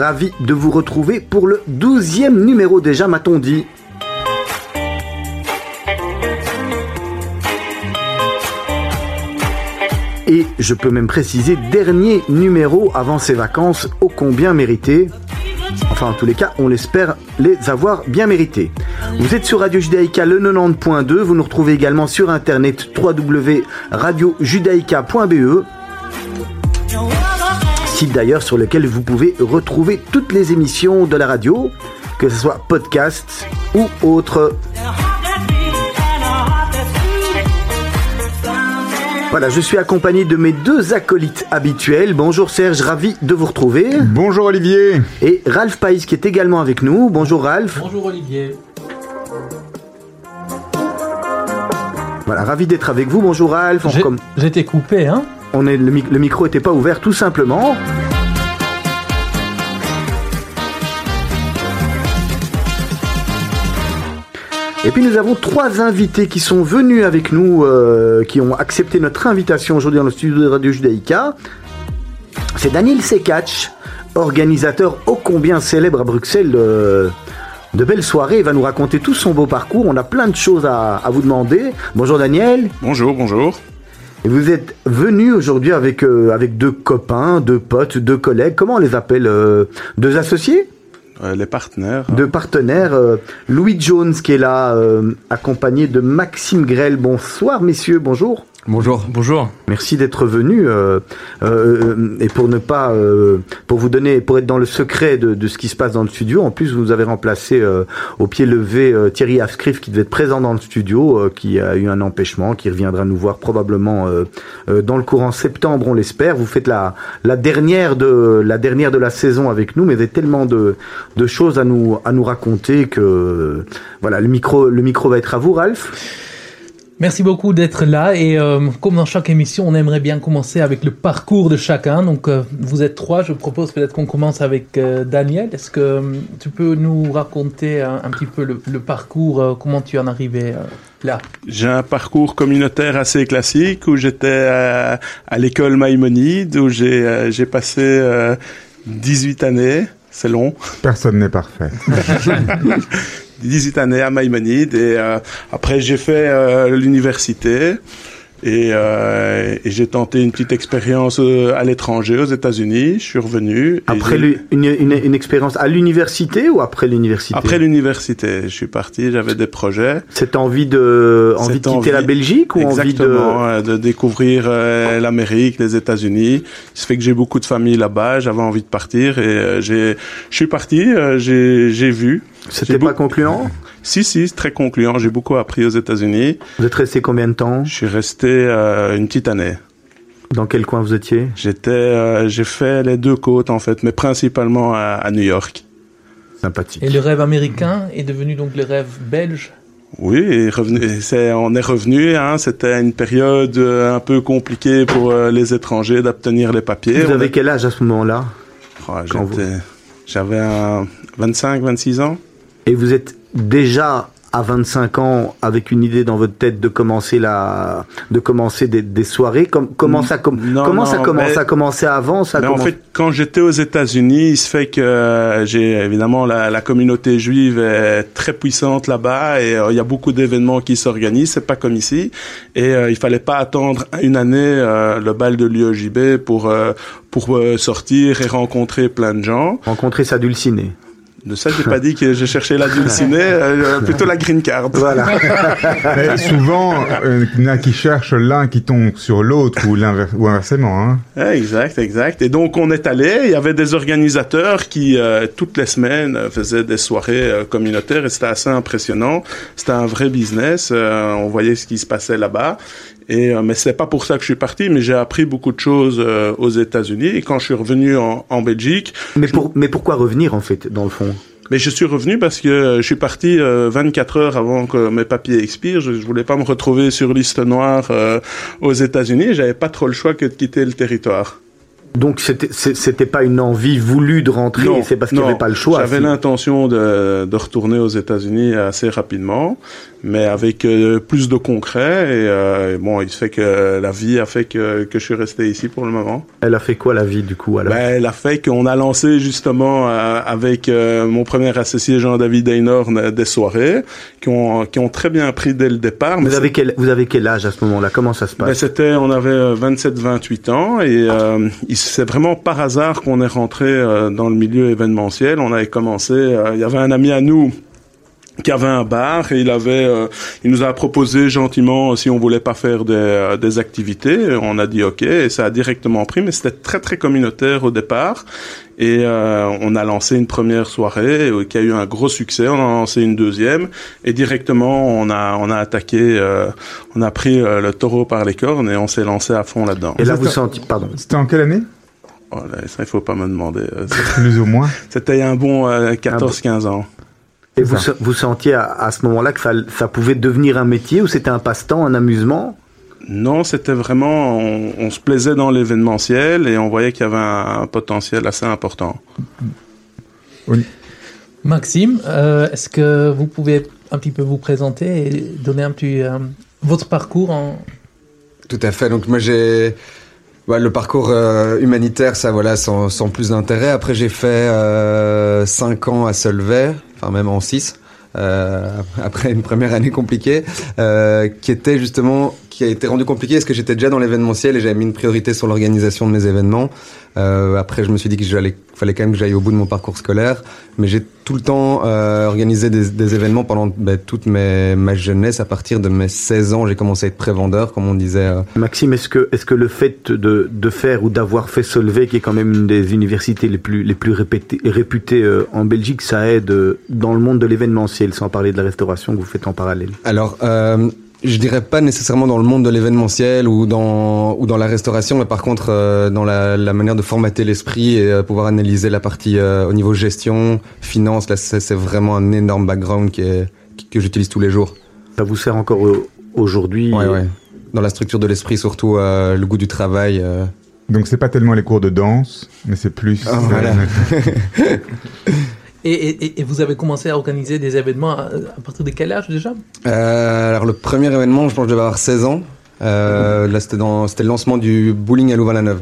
Ravi de vous retrouver pour le douzième numéro déjà, m'a-t-on dit. Et je peux même préciser, dernier numéro avant ces vacances, ô combien mérité. Enfin, en tous les cas, on l'espère les avoir bien mérités. Vous êtes sur Radio Judaïka le 90.2. Vous nous retrouvez également sur internet www.radiojudaïka.be site d'ailleurs sur lequel vous pouvez retrouver toutes les émissions de la radio, que ce soit podcast ou autre. Voilà, je suis accompagné de mes deux acolytes habituels. Bonjour Serge, ravi de vous retrouver. Bonjour Olivier. Et Ralph Païs qui est également avec nous. Bonjour Ralph. Bonjour Olivier. Voilà, ravi d'être avec vous. Bonjour Ralph. J'étais coupé, hein? On est, le, micro n'était pas ouvert tout simplement. Et puis nous avons trois invités qui sont venus avec nous, euh, qui ont accepté notre invitation aujourd'hui dans le studio de Radio Judaïka. C'est Daniel Sekach, organisateur ô combien célèbre à Bruxelles de, belles soirées. Il va nous raconter tout son beau parcours. On a plein de choses à vous demander. Bonjour Daniel. Bonjour, bonjour. Et vous êtes venu aujourd'hui avec, euh, avec deux copains, deux potes, deux collègues. Comment on les appelle euh, Deux associés euh, Les partenaires. Deux partenaires. Louis Jones qui est là, accompagné de Maxime Grel. Bonsoir messieurs, bonjour. Bonjour. Bonjour. Merci d'être venu euh, euh, et pour ne pas euh, pour vous donner pour être dans le secret de, de, ce qui se passe dans le studio. En plus, vous avez remplacé au pied levé Thierry Afscriff qui devait être présent dans le studio, qui a eu un empêchement, qui reviendra nous voir probablement dans le courant septembre, on l'espère. Vous faites la la dernière de la dernière de la saison avec nous, mais vous avez tellement de de choses à nous à nous raconter que voilà le micro le micro va être à vous, Ralph. Merci beaucoup d'être là et euh, comme dans chaque émission, on aimerait bien commencer avec le parcours de chacun. Donc euh, vous êtes trois, je propose peut-être qu'on commence avec euh, Daniel. Est-ce que tu peux nous raconter un, petit peu le, parcours, comment tu en es arrivé là? J'ai un parcours communautaire assez classique où j'étais à, à l'école Maïmonide où j'ai passé 18 années. C'est long. Personne n'est parfait. 18 années à Maïmonide et euh, après j'ai fait euh, l'université et, euh, et j'ai tenté une petite expérience euh, à l'étranger, aux États-Unis. Je suis revenu. Après une, une, une, expérience à l'université ou après l'université? Après l'université, je suis parti. J'avais des projets. Cette envie de envie de quitter la Belgique ou envie de de découvrir euh, l'Amérique, les États-Unis. Ça fait que j'ai beaucoup de famille là-bas. J'avais envie de partir et j'ai je suis parti. j'ai j'ai vu. C'était pas concluant si, si, c'est très concluant. J'ai beaucoup appris aux États-Unis. Vous êtes resté combien de temps Je suis resté euh, une petite année. Dans quel coin vous étiez J'étais, euh, j'ai fait les deux côtes en fait, mais principalement à, New York. Sympathique. Et le rêve américain est devenu donc le rêve belge? Oui, on est revenu. Hein, c'était une période euh, un peu compliquée pour les étrangers d'obtenir les papiers. Vous avez quel âge à ce moment-là? Oh, J'avais 25, 26 ans. Et vous êtes déjà à 25 ans avec une idée dans votre tête de commencer la de commencer des, des soirées? Comment ça comment ça commence? à commencer avant ça en fait quand j'étais aux États-Unis il se fait que euh, j'ai évidemment la, la, communauté juive est très puissante là-bas et euh, il y a beaucoup d'événements qui s'organisent c'est pas comme ici. Et euh, il fallait pas attendre une année le bal de l'UEJB pour pour sortir et rencontrer plein de gens. Rencontrer sa dulcinée de ça, j'ai pas dit que j'ai cherché la dulcinée, euh, plutôt la green card. Voilà. Mais souvent, euh, il y en a qui cherchent l'un qui tombe sur l'autre ou, ou inversement. Hein. Exact, exact. Et donc, on est allé. Il y avait des organisateurs qui, euh, toutes les semaines, faisaient des soirées communautaires et c'était assez impressionnant. C'était un vrai business. on voyait ce qui se passait là-bas. Et euh, mais c'est pas pour ça que je suis parti, mais j'ai appris beaucoup de choses euh, aux États-Unis. Et quand je suis revenu en, en Belgique, mais pour, mais pourquoi revenir en fait dans le fond? Mais je suis revenu parce que je suis parti 24 euh, heures avant que mes papiers expirent. Je, je voulais pas me retrouver sur liste noire euh, aux États-Unis. J'avais pas trop le choix que de quitter le territoire. Donc c'était c'était pas une envie voulue de rentrer, c'est parce qu'il n'y avait pas le choix. J'avais l'intention de, de retourner aux États-Unis assez rapidement, mais avec euh, plus de concret. Et euh, bon, il se fait que la vie a fait que, que je suis resté ici pour le moment. Elle a fait quoi la vie du coup alors? Ben, elle a fait qu'on a lancé justement euh, avec euh, mon premier associé Jean-David Einhorn des soirées qui ont, qui ont très bien pris dès le départ. mais vous avez quel vous avez quel âge à ce moment-là? Comment ça se ben, passe? c'était, on avait 27-28 ans et euh, c'est vraiment par hasard qu'on est rentré euh, dans le milieu événementiel. On avait commencé, euh, il y avait un ami à nous qui avait un bar et il avait, euh, il nous a proposé gentiment si on voulait pas faire des, euh, des activités. On a dit ok et ça a directement pris, mais c'était très très communautaire au départ. Et euh, on a lancé une première soirée euh, qui a eu un gros succès. On a lancé une deuxième et directement on a on a attaqué, euh, on a pris euh, le taureau par les cornes et on s'est lancé à fond là-dedans. Et là vous sentez pardon. C'était en quelle année? Oh là, ça il faut pas me demander. Plus ou moins. C'était il y a un bon euh, 14-15 ans. Et vous vous sentiez à, à ce moment-là que ça ça pouvait devenir un métier ou c'était un passe-temps, un amusement? Non, c'était vraiment, on, on se plaisait dans l'événementiel et on voyait qu'il y avait un, un potentiel assez important. Maxime, euh, est-ce que vous pouvez un petit peu vous présenter et donner un petit euh, votre parcours en Tout à fait. Donc moi j'ai ouais, le parcours euh, humanitaire, ça voilà, sans, sans plus d'intérêt. Après j'ai fait euh, cinq ans à Solvay, même en six. euh, après une première année compliquée, euh, qui était justement, qui a été rendue compliquée parce que j'étais déjà dans l'événementiel et j'avais mis une priorité sur l'organisation de mes événements. Euh, après, je me suis dit j'allais, fallait quand même que j'aille au bout de mon parcours scolaire, mais j'ai tout le temps euh, organisé des, des événements pendant ben, toute mes, ma jeunesse. À partir de mes 16 ans, j'ai commencé à être pré-vendeur, comme on disait. euh, Maxime, est-ce que, est-ce que le fait de, de faire ou d'avoir fait Solvay, qui est quand même une des universités les plus, les plus répétées- réputées euh, en Belgique, ça aide euh, dans le monde de l'événementiel, sans parler de la restauration que vous faites en parallèle? Alors, euh, je dirais pas nécessairement dans le monde de l'événementiel ou dans ou dans la restauration, mais par contre euh, dans la, la manière de formater l'esprit et euh, pouvoir analyser la partie euh, au niveau gestion, finance. Là, c'est c'est vraiment un énorme background qui est, qui- que j'utilise tous les jours. Ça vous sert encore aujourd'hui Ouais, ouais. Dans la structure de l'esprit, surtout euh, le goût du travail. euh. Donc c'est pas tellement les cours de danse, mais c'est plus. Ah, voilà. et, et- et vous avez commencé à organiser des événements à, à partir de quel âge déjà? Euh, alors le premier événement, je pense que je devais avoir 16 ans. Euh, là, c'était dans, c'était le lancement du bowling à Louvain-la-Neuve,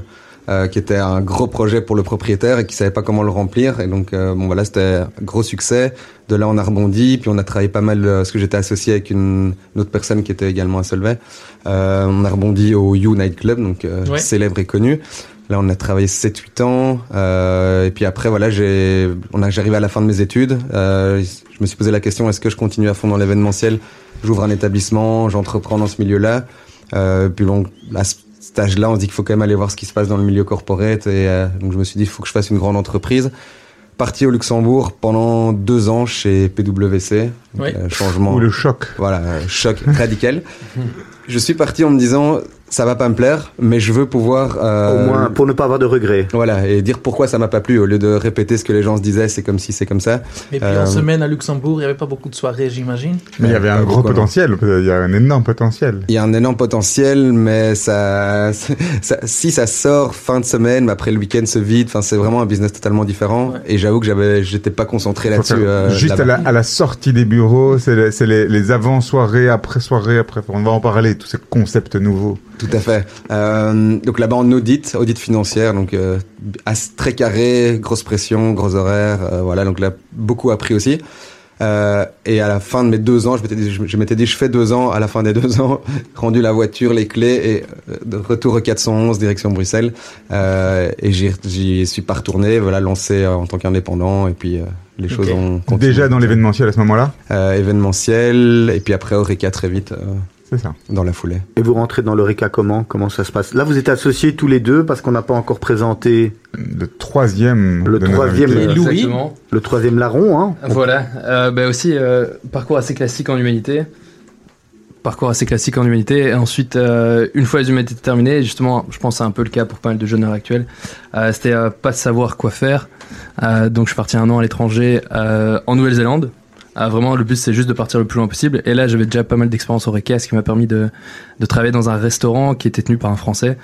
euh, qui était un gros projet pour le propriétaire et qui savait pas comment le remplir. Et donc, euh, bon voilà, c'était un gros succès. De là, on a rebondi, puis on a travaillé pas mal, euh, parce que j'étais associé avec une, une autre personne qui était également à Solvay. Euh, on a rebondi au You Night Club, donc euh, Ouais. célèbre et connu. Là, on a travaillé 7-8 ans. Euh, et puis après, voilà, j'ai, on a, j'arrivais à la fin de mes études. Euh, je me suis posé la question est-ce que je continue à fond dans l'événementiel? J'ouvre un établissement, j'entreprends dans ce milieu-là. Euh, puis bon, à ce cet âge-là, on se dit qu'il faut quand même aller voir ce qui se passe dans le milieu corporate. Et euh, donc, je me suis dit il faut que je fasse une grande entreprise. Parti au Luxembourg pendant deux ans chez PwC. Donc, Oui. euh, changement. Ou le choc. Voilà, euh, choc radical. Je suis parti en me disant ça va pas me plaire, mais je veux pouvoir euh, Au moins, pour ne pas avoir de regrets. voilà et dire pourquoi ça m'a pas plu au lieu de répéter ce que les gens se disaient, c'est comme si c'est comme ça. Et puis Euh, en semaine à Luxembourg, il n'y avait pas beaucoup de soirées, j'imagine. Mais il y avait un Pas gros potentiel. Il y a un énorme potentiel. Il y a un énorme potentiel, mais ça, ça- si ça sort fin de semaine, mais après le week-end se vide. Enfin, c'est vraiment un business totalement différent. Ouais. Et j'avoue que j'avais, j'étais pas concentré là-dessus. euh, Juste à la, à la sortie des bureaux, c'est les, les, les avant-soirées, après-soirées, après. On va en parler, tous ces concepts nouveaux. Tout à fait. Euh, donc là-bas en audit, audit financière, donc euh, très carré, grosse pression, gros horaires, euh, voilà. Donc là, beaucoup appris aussi. Euh, et à la fin de mes deux ans, je m'étais dit, je, dit, je fais deux ans. À la fin des deux ans, rendu la voiture, les clés et euh, de retour au 411 direction Bruxelles. Euh, et j'y, suis pas retourné. Voilà, lancé euh, en tant qu'indépendant. Et puis euh, les choses ont continué. Déjà dans l'événementiel à ce moment-là? Euh, événementiel et puis après Oreca très vite C'est ça. dans la foulée. Et vous rentrez dans l'Eureka comment? Comment ça se passe? Là, vous êtes associés tous les deux parce qu'on n'a pas encore présenté Le troisième. Le de nos troisième, invités. Et Louis Exactement. le troisième larron. Hein Voilà. Euh, bah aussi, euh, parcours assez classique en humanité. Parcours assez classique en humanité. Et ensuite, euh, une fois les humanités terminées, justement, je pense que c'est un peu le cas pour pas mal de jeunes à l'heure actuelle, euh, c'était euh, pas savoir quoi faire. Euh, donc je suis parti un an à l'étranger euh, en Nouvelle-Zélande. Euh, vraiment, le but c'est juste de partir le plus loin possible. Et là, j'avais déjà pas mal d'expérience au Requet, ce qui m'a permis de, de travailler dans un restaurant qui était tenu par un Français.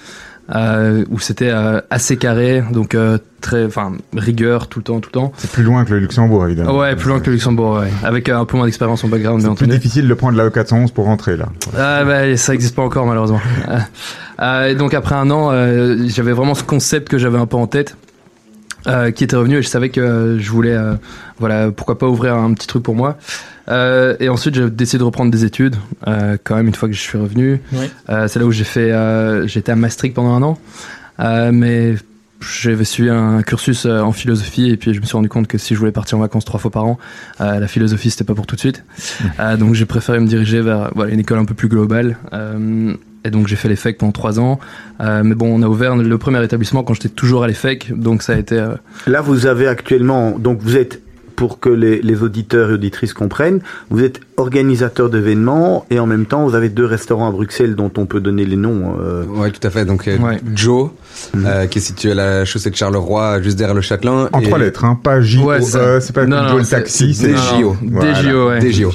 euh, où c'était euh, assez carré, donc euh, très, enfin rigueur tout le temps, tout le temps. C'est plus loin que le Luxembourg, évidemment. Ouais, plus loin que le Luxembourg, ouais. avec euh, un peu moins d'expérience en background, bien C'est plus entendu. difficile de prendre la E411 pour rentrer, là. Ah bah ça existe pas encore malheureusement. Euh, et donc après un an, euh, j'avais vraiment ce concept que j'avais un peu en tête, euh, qui était revenu et je savais que euh, je voulais, euh, voilà, pourquoi pas ouvrir un petit truc pour moi. Et ensuite j'ai décidé de reprendre des études, quand même une fois que je suis revenu. Oui. C'est là où j'ai fait, j'étais à Maastricht pendant un an, mais j'avais suivi un cursus en philosophie et puis je me suis rendu compte que si je voulais partir en vacances trois fois par an, euh, la philosophie c'était pas pour tout de suite. Euh, donc j'ai préféré me diriger vers voilà, une école un peu plus globale. Euh, et donc j'ai fait l'EFEC pendant trois ans. Euh, mais bon, on a ouvert le premier établissement quand j'étais toujours à l'EFEC, donc ça a été. euh, Là, vous avez actuellement, donc vous êtes, pour que les, les auditeurs et auditrices comprennent, vous êtes organisateur d'événements et en même temps, vous avez deux restaurants à Bruxelles dont on peut donner les noms. euh, Ouais, tout à fait. Donc euh, Ouais. Joe, Mhm. euh, qui est situé à la chaussée de Charleroi, juste derrière le Châtelain. En et- trois lettres, hein, pas J, Ouais, c'est E, ça. c'est pas Non, non, Joe le taxi, c'est DJO. Voilà. DJO, ouais. DJO.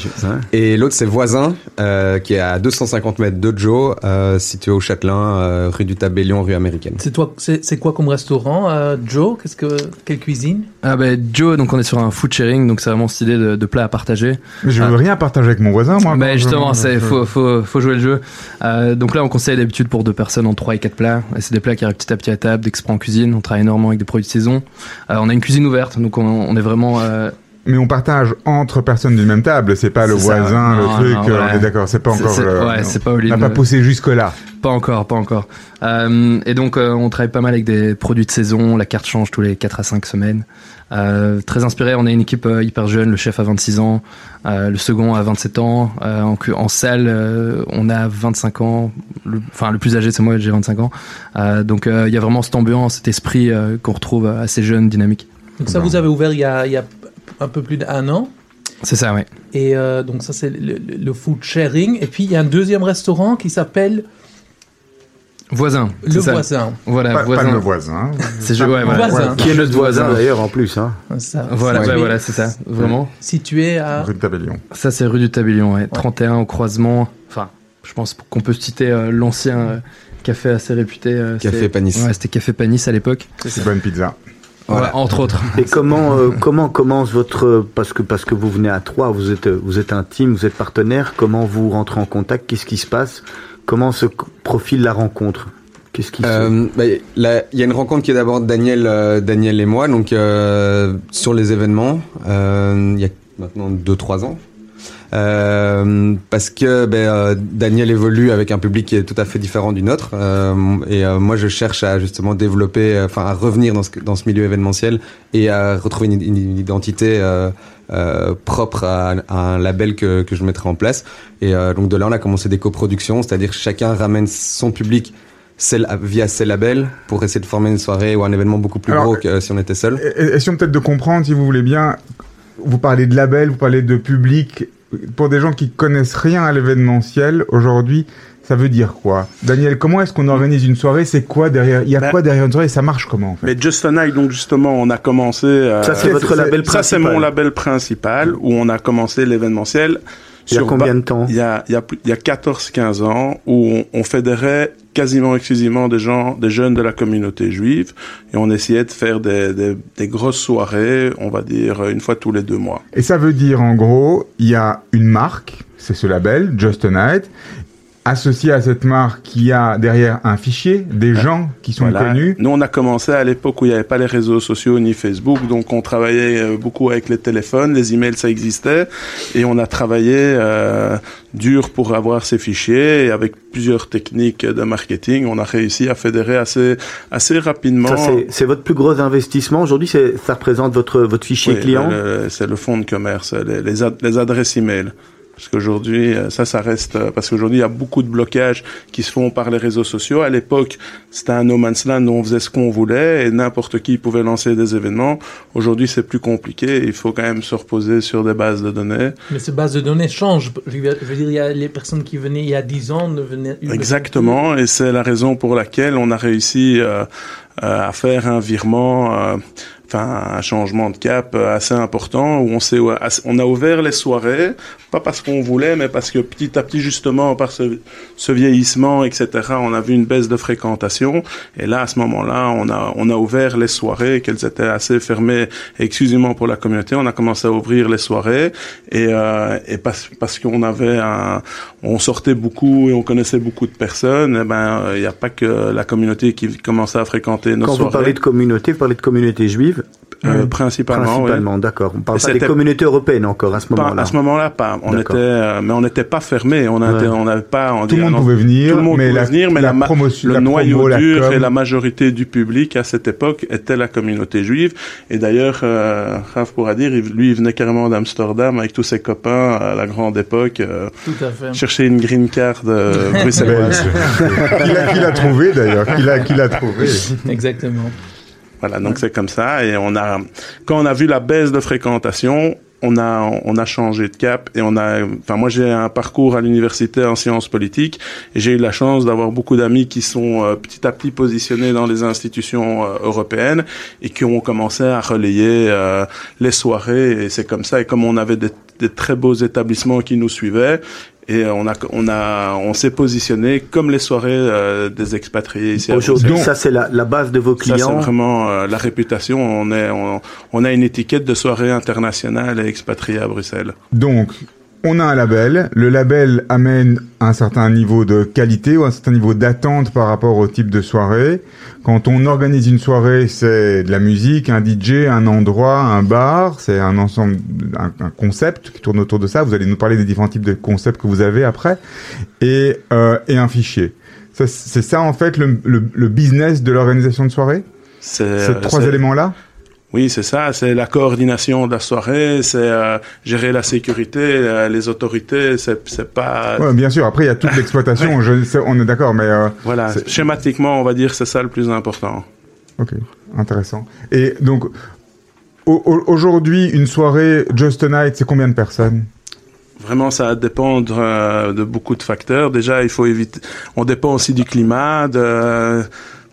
Et l'autre, c'est Voisin, euh, qui est à 250 mètres de Joe, euh, situé au Châtelain, euh, rue du Tabellion, rue américaine. C'est toi, c'est c'est quoi comme restaurant, euh, Joe? Qu'est-ce que quelle cuisine? Ah ben Joe, donc on est sur un food sharing, donc c'est vraiment cette idée de, de plats à partager. Mais je veux Ah. rien partager avec mon voisin, moi. Mais quand justement, c'est faut, faut, faut jouer le jeu. Euh, donc là, on conseille d'habitude pour deux personnes en 3 et 4 plats. Et c'est des plats qui arrivent petit à petit à table, d'expert en cuisine. On travaille énormément avec des produits de saison. Euh, on a une cuisine ouverte, donc on, on est vraiment. Euh, Mais on partage entre personnes d'une même table, c'est pas le ça. voisin, le Non, truc, non, euh, on est d'accord, c'est pas encore c'est- le- ouais, c'est pas On all n'a pas poussé jusque-là. Pas encore, pas encore. Euh, et donc, euh, on travaille pas mal avec des produits de saison. La carte change tous les 4 à 5 semaines. Euh, très inspiré, on a une équipe euh, hyper jeune. Le chef a 26 ans, euh, le second a 27 ans. Euh, en, salle, euh, on a 25 ans. Le- Enfin, le, plus âgé, c'est moi, j'ai 25 ans. Euh, donc, euh, il y a vraiment cette ambiance, cet esprit euh, qu'on retrouve euh, assez jeune, dynamique. Donc ça, Bon. vous avez ouvert il y a, il y a un peu plus d'un an. C'est ça, ouais. Et euh, donc ça, c'est le, le- le food sharing. Et puis, il y a un deuxième restaurant qui s'appelle Voisin. Le. Voisin. Voilà, Pas, pas voisin. le voisin. C'est ouais, voilà. Voisin. Qui est notre voisin d'ailleurs en plus. Hein. Ça, Voilà, ouais, voilà, c'est ça. Vraiment. Situé à... Rue de Tabellion. Ça, c'est rue du Tabellion, ouais. 31 au croisement. Enfin, je pense qu'on peut citer euh, l'ancien euh, café assez réputé. euh, Café Panis. Ouais, c'était Café Panis à l'époque. C'est bonne pizza. Voilà. Entre autres. Et comment euh, comment commence votre parce que parce que vous venez à trois, vous êtes vous êtes un team, vous êtes partenaire. Comment vous rentrez en contact Qu'est-ce qui se passe Comment se profile la rencontre Qu'est-ce qui se Euh, bah, là, il y a une rencontre qui est d'abord Daniel, euh, Daniel et moi, donc euh, sur les événements, euh, il y a maintenant 2-3 ans. Euh, parce que ben, euh, Daniel évolue avec un public qui est tout à fait différent du nôtre euh, et euh, moi je cherche à justement développer, enfin à revenir dans ce, dans ce milieu événementiel et à retrouver une, une identité euh, euh, propre à, à un label que, que je mettrai en place. Et euh, donc de là on a commencé des coproductions, c'est-à-dire chacun ramène son public via ses labels pour essayer de former une soirée ou un événement beaucoup plus Alors, gros que euh, si on était seul. Et- et- Essayons peut-être de comprendre, si vous voulez bien, vous parlez de label, vous parlez de public. Pour des gens qui connaissent rien à l'événementiel, aujourd'hui, ça veut dire quoi? Daniel, comment est-ce qu'on organise une soirée? C'est quoi derrière? Il y a Ben- quoi derrière une soirée? Ça marche comment en fait? Mais Just a Night, donc justement, on a commencé. euh, Ça c'est votre label ça, c'est principal. mon label principal où on a commencé l'événementiel. Il y a sur combien de temps Il y a, il y a, plus- il y a 14-15 ans où on, on fédérait quasiment exclusivement des gens, des jeunes de la communauté juive et on essayait de faire des, des, des grosses soirées, on va dire une fois tous les deux mois. Et ça veut dire en gros, il y a une marque, c'est ce label, Just a Night. Associé à cette marque, y a derrière un fichier, des gens qui sont Voilà. connus. Nous, on a commencé à l'époque où il n'y avait pas les réseaux sociaux ni Facebook, donc on travaillait euh, beaucoup avec les téléphones, les emails, ça existait, et on a travaillé euh, dur pour avoir ces fichiers, et avec plusieurs techniques de marketing, on a réussi à fédérer assez, assez rapidement. Ça c'est c'est votre plus gros investissement aujourd'hui. c'est- Ça représente votre votre fichier Oui, client? C'est le fonds de commerce, les, les, ad- les adresses email. Parce qu'aujourd'hui, euh, ça, ça reste. euh, Parce qu'aujourd'hui, il y a beaucoup de blocages qui se font par les réseaux sociaux. À l'époque, c'était un no man's land où on faisait ce qu'on voulait et n'importe qui pouvait lancer des événements. Aujourd'hui, c'est plus compliqué. Il faut quand même se reposer sur des bases de données. Mais ces bases de données changent. Je veux dire, il y a les personnes qui venaient il y a 10 ans ne venaient... Exactement, et c'est la raison pour laquelle on a réussi euh, euh, à faire un virement. euh, enfin un changement de cap assez important où on s'est on a ouvert les soirées pas parce qu'on voulait mais parce que petit à petit justement par ce, ce, vieillissement etc on a vu une baisse de fréquentation. Et là à ce moment-là on a on a ouvert les soirées qu'elles étaient assez fermées exclusivement pour la communauté. On a commencé à ouvrir les soirées. Et, euh, et parce parce qu'on avait un on sortait beaucoup et on connaissait beaucoup de personnes et eh ben il n'y a pas que la communauté qui commençait à fréquenter nos Quand soirées. vous parlez de communauté, vous parlez de communauté juive euh, principalement. Principalement, oui. d'accord. On parle pas des communautés européennes encore à ce moment-là. À ce moment-là, pas. On était, euh, mais on n'était pas fermé. On n'avait ouais. pas. On tout le monde pouvait venir. Tout le monde mais pouvait la, venir, mais la, la, promotion, le la noyau promo, dur la et la majorité du public à cette époque était la communauté juive. Et d'ailleurs, euh, Raph pourra dire, lui, il venait carrément d'Amsterdam avec tous ses copains à la grande époque. Euh, tout à fait. Chercher une green card euh, bruxelloise. qu'il a, a, trouvé d'ailleurs. Qu'il a, qu'il a trouvé. Exactement. Voilà, donc c'est comme ça. Et on a, quand on a vu la baisse de fréquentation, on a, on a changé de cap et on a, enfin moi j'ai un parcours à l'université en sciences politiques et j'ai eu la chance d'avoir beaucoup d'amis qui sont euh, petit à petit positionnés dans les institutions euh, européennes et qui ont commencé à relayer euh, les soirées et c'est comme ça et comme on avait des, des très beaux établissements qui nous suivaient et on a on a on s'est positionné comme les soirées euh, des expatriés ici. Aujourd'hui, ça c'est la, la, base de vos clients. Ça c'est vraiment euh, la réputation. On est on, on, a une étiquette de soirée internationale et expatriée à Bruxelles. Donc on a un label. Le label amène un certain niveau de qualité ou un certain niveau d'attente par rapport au type de soirée. Quand on organise une soirée, c'est de la musique, un DJ, un endroit, un bar, c'est un ensemble, un, un, concept qui tourne autour de ça. Vous allez nous parler des différents types de concepts que vous avez après, et, euh, et un fichier. C'est ça en fait le, le, le business de l'organisation de soirée? Ces trois éléments-là? Oui, c'est ça. C'est la coordination de la soirée, c'est euh, gérer la sécurité, euh, les autorités. C'est pas. Ouais, bien sûr. Après, il y a toute l'exploitation. ouais. On est d'accord, mais. Euh, voilà. Schématiquement, on va dire c'est ça le plus important. Ok, intéressant. Et donc, aujourd'hui, une soirée Just a Night, c'est combien de personnes? Vraiment, ça va dépendre de beaucoup de facteurs. Déjà, il faut éviter. On dépend aussi du climat, de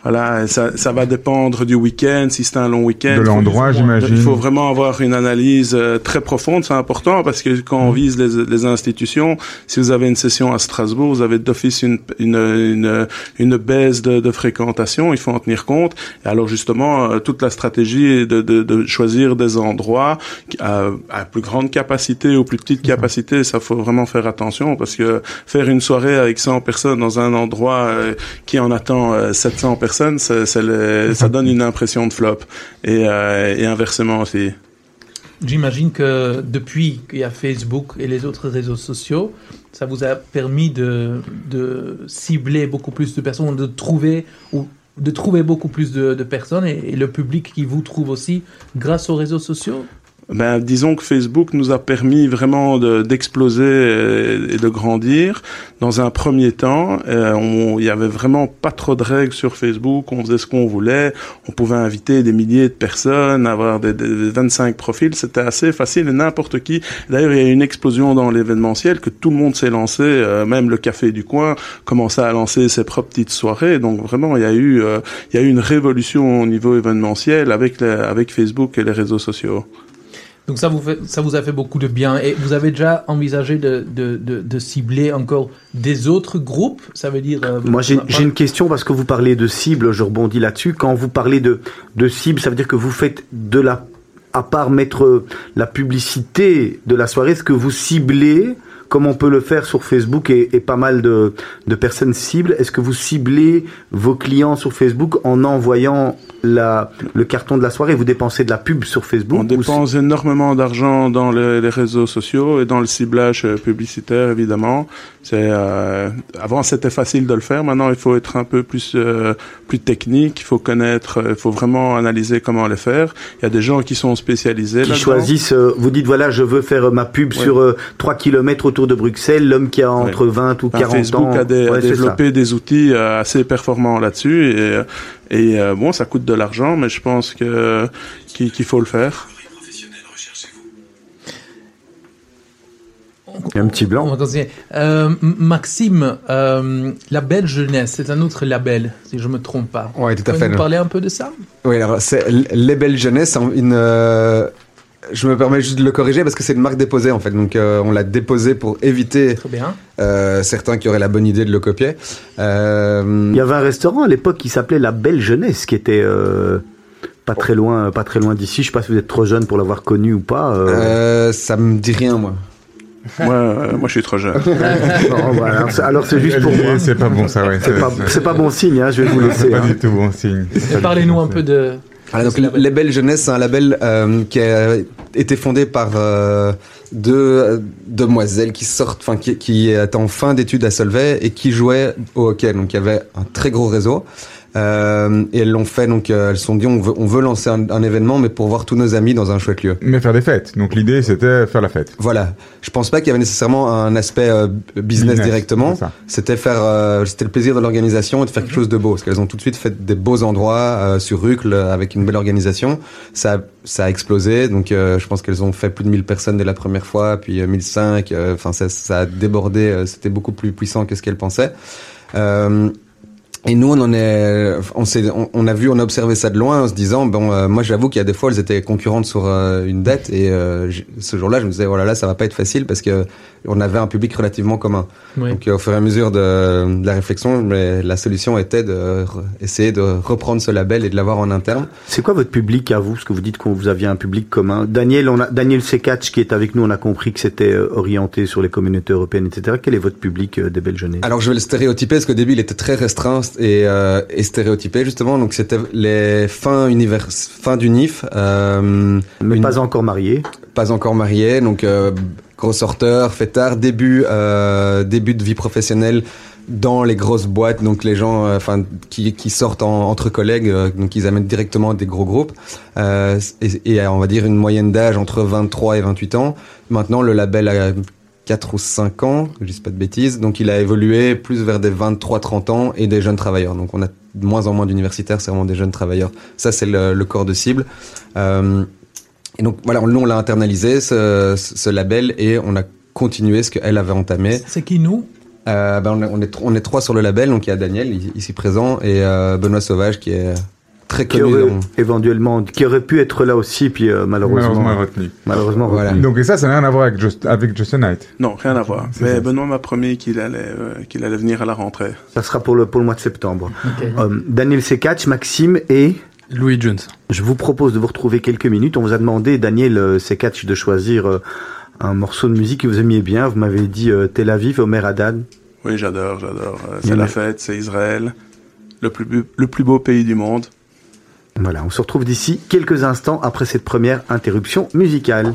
voilà, ça, ça va dépendre du week-end, si c'est un long week-end. De l'endroit, j'imagine. Il faut vraiment avoir une analyse euh, très profonde, c'est important parce que quand on vise les, les, institutions, si vous avez une session à Strasbourg, vous avez d'office une, une, une, une, baisse de, de, fréquentation, il faut en tenir compte. Et alors justement, euh, toute la stratégie est de, de, de choisir des endroits à, à, plus grande capacité ou plus petite capacité, ça faut vraiment faire attention parce que faire une soirée avec 100 personnes dans un endroit euh, qui en attend 700 personnes, personnes, ça, donne une impression de flop. Et, euh, et inversement aussi. J'imagine que depuis qu'il y a Facebook et les autres réseaux sociaux, ça vous a permis de, cibler beaucoup plus de personnes, de trouver ou de trouver beaucoup plus de, personnes et, le public qui vous trouve aussi grâce aux réseaux sociaux? Ben, disons que Facebook nous a permis vraiment d'exploser de, et, de grandir. Dans un premier temps, euh, il y avait vraiment pas trop de règles sur Facebook. On faisait ce qu'on voulait. On pouvait inviter des milliers de personnes, avoir des, des 25 profils. C'était assez facile et n'importe qui. D'ailleurs, il y a eu une explosion dans l'événementiel que tout le monde s'est lancé. Euh, même le café du coin commençait à lancer ses propres petites soirées. Donc vraiment, il y a eu, euh, y a eu une révolution au niveau événementiel avec les, avec Facebook et les réseaux sociaux. Donc ça vous, fait, ça vous a fait beaucoup de bien. Et vous avez déjà envisagé de, de, de, de cibler encore des autres groupes? Ça veut dire... Euh, Moi j'ai une question parce que vous parlez de cible, je rebondis là-dessus. Quand vous parlez de, de cible, ça veut dire que vous faites de la... À part mettre la publicité de la soirée, est-ce que vous ciblez comme on peut le faire sur Facebook et, et pas mal de, de personnes cibles, est-ce que vous ciblez vos clients sur Facebook en envoyant la, le carton de la soirée? Vous dépensez de la pub sur Facebook On dépense énormément d'argent dans les, les, réseaux sociaux et dans le ciblage publicitaire, évidemment. C'est euh, avant c'était facile de le faire. Maintenant, il faut être un peu plus euh, plus technique. Il faut connaître. Il faut vraiment analyser comment le faire. Il y a des gens qui sont spécialisés. Qui choisissent. Euh, vous dites voilà, je veux faire ma pub ouais. sur 3 km autour de Bruxelles. L'homme qui a entre ouais. 20 ou 40 enfin, Facebook ans. a, des, ouais, a développé des outils assez performants là-dessus. Et, et bon, ça coûte de l'argent, mais je pense que qu'il qu faut le faire. Il y a un petit blanc. Euh, Maxime, euh, la belle jeunesse, c'est un autre label, si je me trompe pas. Ouais, tout à Vous fait. pouvez nous parler un peu de ça? Oui, alors c'est les belles jeunesse, une. Je me permets juste de le corriger parce que c'est une marque déposée en fait, donc euh, on l'a déposée pour éviter Très bien. euh, certains qui auraient la bonne idée de le copier. Euh, Il y avait un restaurant à l'époque qui s'appelait La Belle Jeunesse, qui était euh, pas très loin, pas très loin d'ici. Je sais pas si vous êtes trop jeune pour l'avoir connu ou pas. euh. euh, ça me dit rien moi. Moi, euh, moi, je suis trop jeune. Non, voilà. Alors, c'est- Alors c'est juste pour moi. C'est pas bon ça, ouais. C'est pas, c'est pas bon signe, hein, je vais vous laisser. pas hein. du tout bon signe. Parlez-nous un peu de. Voilà, donc label. les belles jeunesse, c'est un label euh, qui a été fondé par euh, deux euh, demoiselles qui sortent, enfin qui, qui étaient en fin d'études à Solvay et qui jouaient au hockey. Donc il y avait un très gros réseau. Euh, et elles l'ont fait, donc euh, elles se sont dit on veut, on veut lancer un, un événement, mais pour voir tous nos amis dans un chouette lieu. Mais faire des fêtes. Donc l'idée c'était faire la fête. Voilà. Je pense pas qu'il y avait nécessairement un aspect euh, business, directement. c'est ça. C'était faire, euh, c'était le plaisir de l'organisation et de faire quelque chose de beau. Parce qu'elles ont tout de suite fait des beaux endroits euh, sur Rucle avec une belle organisation. Ça, a- ça a explosé. Donc, euh, je pense qu'elles ont fait plus de 1000 personnes dès la première fois, puis euh, 1005. euh, Enfin, ça, ça a débordé. euh, C'était beaucoup plus puissant que ce qu'elles pensaient. Euh, et nous, on en est, on s'est, on, on a vu, on a observé ça de loin en se disant, bon, euh, moi, j'avoue qu'il y a des fois, elles étaient concurrentes sur euh, une date et euh, ce jour-là, je me disais, voilà, là, ça va pas être facile parce que on avait un public relativement commun. Oui. Donc, euh, au fur et à mesure de, de la réflexion, mais la solution était de re- essayer de reprendre ce label et de l'avoir en interne. C'est quoi votre public à vous? Parce que vous dites que vous aviez un public commun. Daniel, on a, Daniel Sekatch qui est avec nous, on a compris que c'était euh, orienté sur les communautés européennes, etc. Quel est votre public euh, des belles jeunesses Alors, je vais le stéréotyper parce qu'au début, il était très restreint et, euh, et stéréotypé justement. Donc, c'était les fins univers, fin d'unif. Euh, Mais une- pas encore marié. pas encore marié, donc euh, gros sorteur, fêtard, début, euh, début de vie professionnelle dans les grosses boîtes, donc les gens, euh, enfin, qui, qui sortent en- entre collègues, donc ils amènent directement des gros groupes, et, et on va dire une moyenne d'âge entre 23 et 28 ans. Maintenant, le label a 4 ou 5 ans, je dis pas de bêtises, donc il a évolué plus vers des 23-30 ans et des jeunes travailleurs. Donc on a de moins en moins d'universitaires, c'est vraiment des jeunes travailleurs. Ça, c'est le, le corps de cible. Euh, et donc voilà, nous on l'a internalisé ce, ce label et on a continué ce qu'elle avait entamé. C'est qui nous? Euh, ben, on, est, on, est, tr- on est trois sur le label, donc il y a Daniel ici présent et euh, Benoît Sauvage qui est très Qui connu. aurait, dans- éventuellement, qui aurait pu être là aussi, puis euh, malheureusement, Malheureusement malheureusement, retenu. Voilà. retenu. Donc et ça, ça n'a rien à voir avec Just, avec Just a Night. Non, rien à voir. Mais ça. Benoît m'a promis qu'il allait, euh, qu'il allait venir à la rentrée. Ça sera pour le, pour le mois de septembre. Euh, Daniel Sekatch, Maxime et... Louis Jones. Je vous propose de vous retrouver quelques minutes. On vous a demandé, Daniel euh, Sekatch, de choisir euh, un morceau de musique que vous aimiez bien. Vous m'avez dit euh, Tel Aviv, Omer Haddad. Oui, j'adore, j'adore. C'est la fête, c'est Israël, le plus, le plus beau pays du monde. Voilà, on se retrouve d'ici quelques instants après cette première interruption musicale.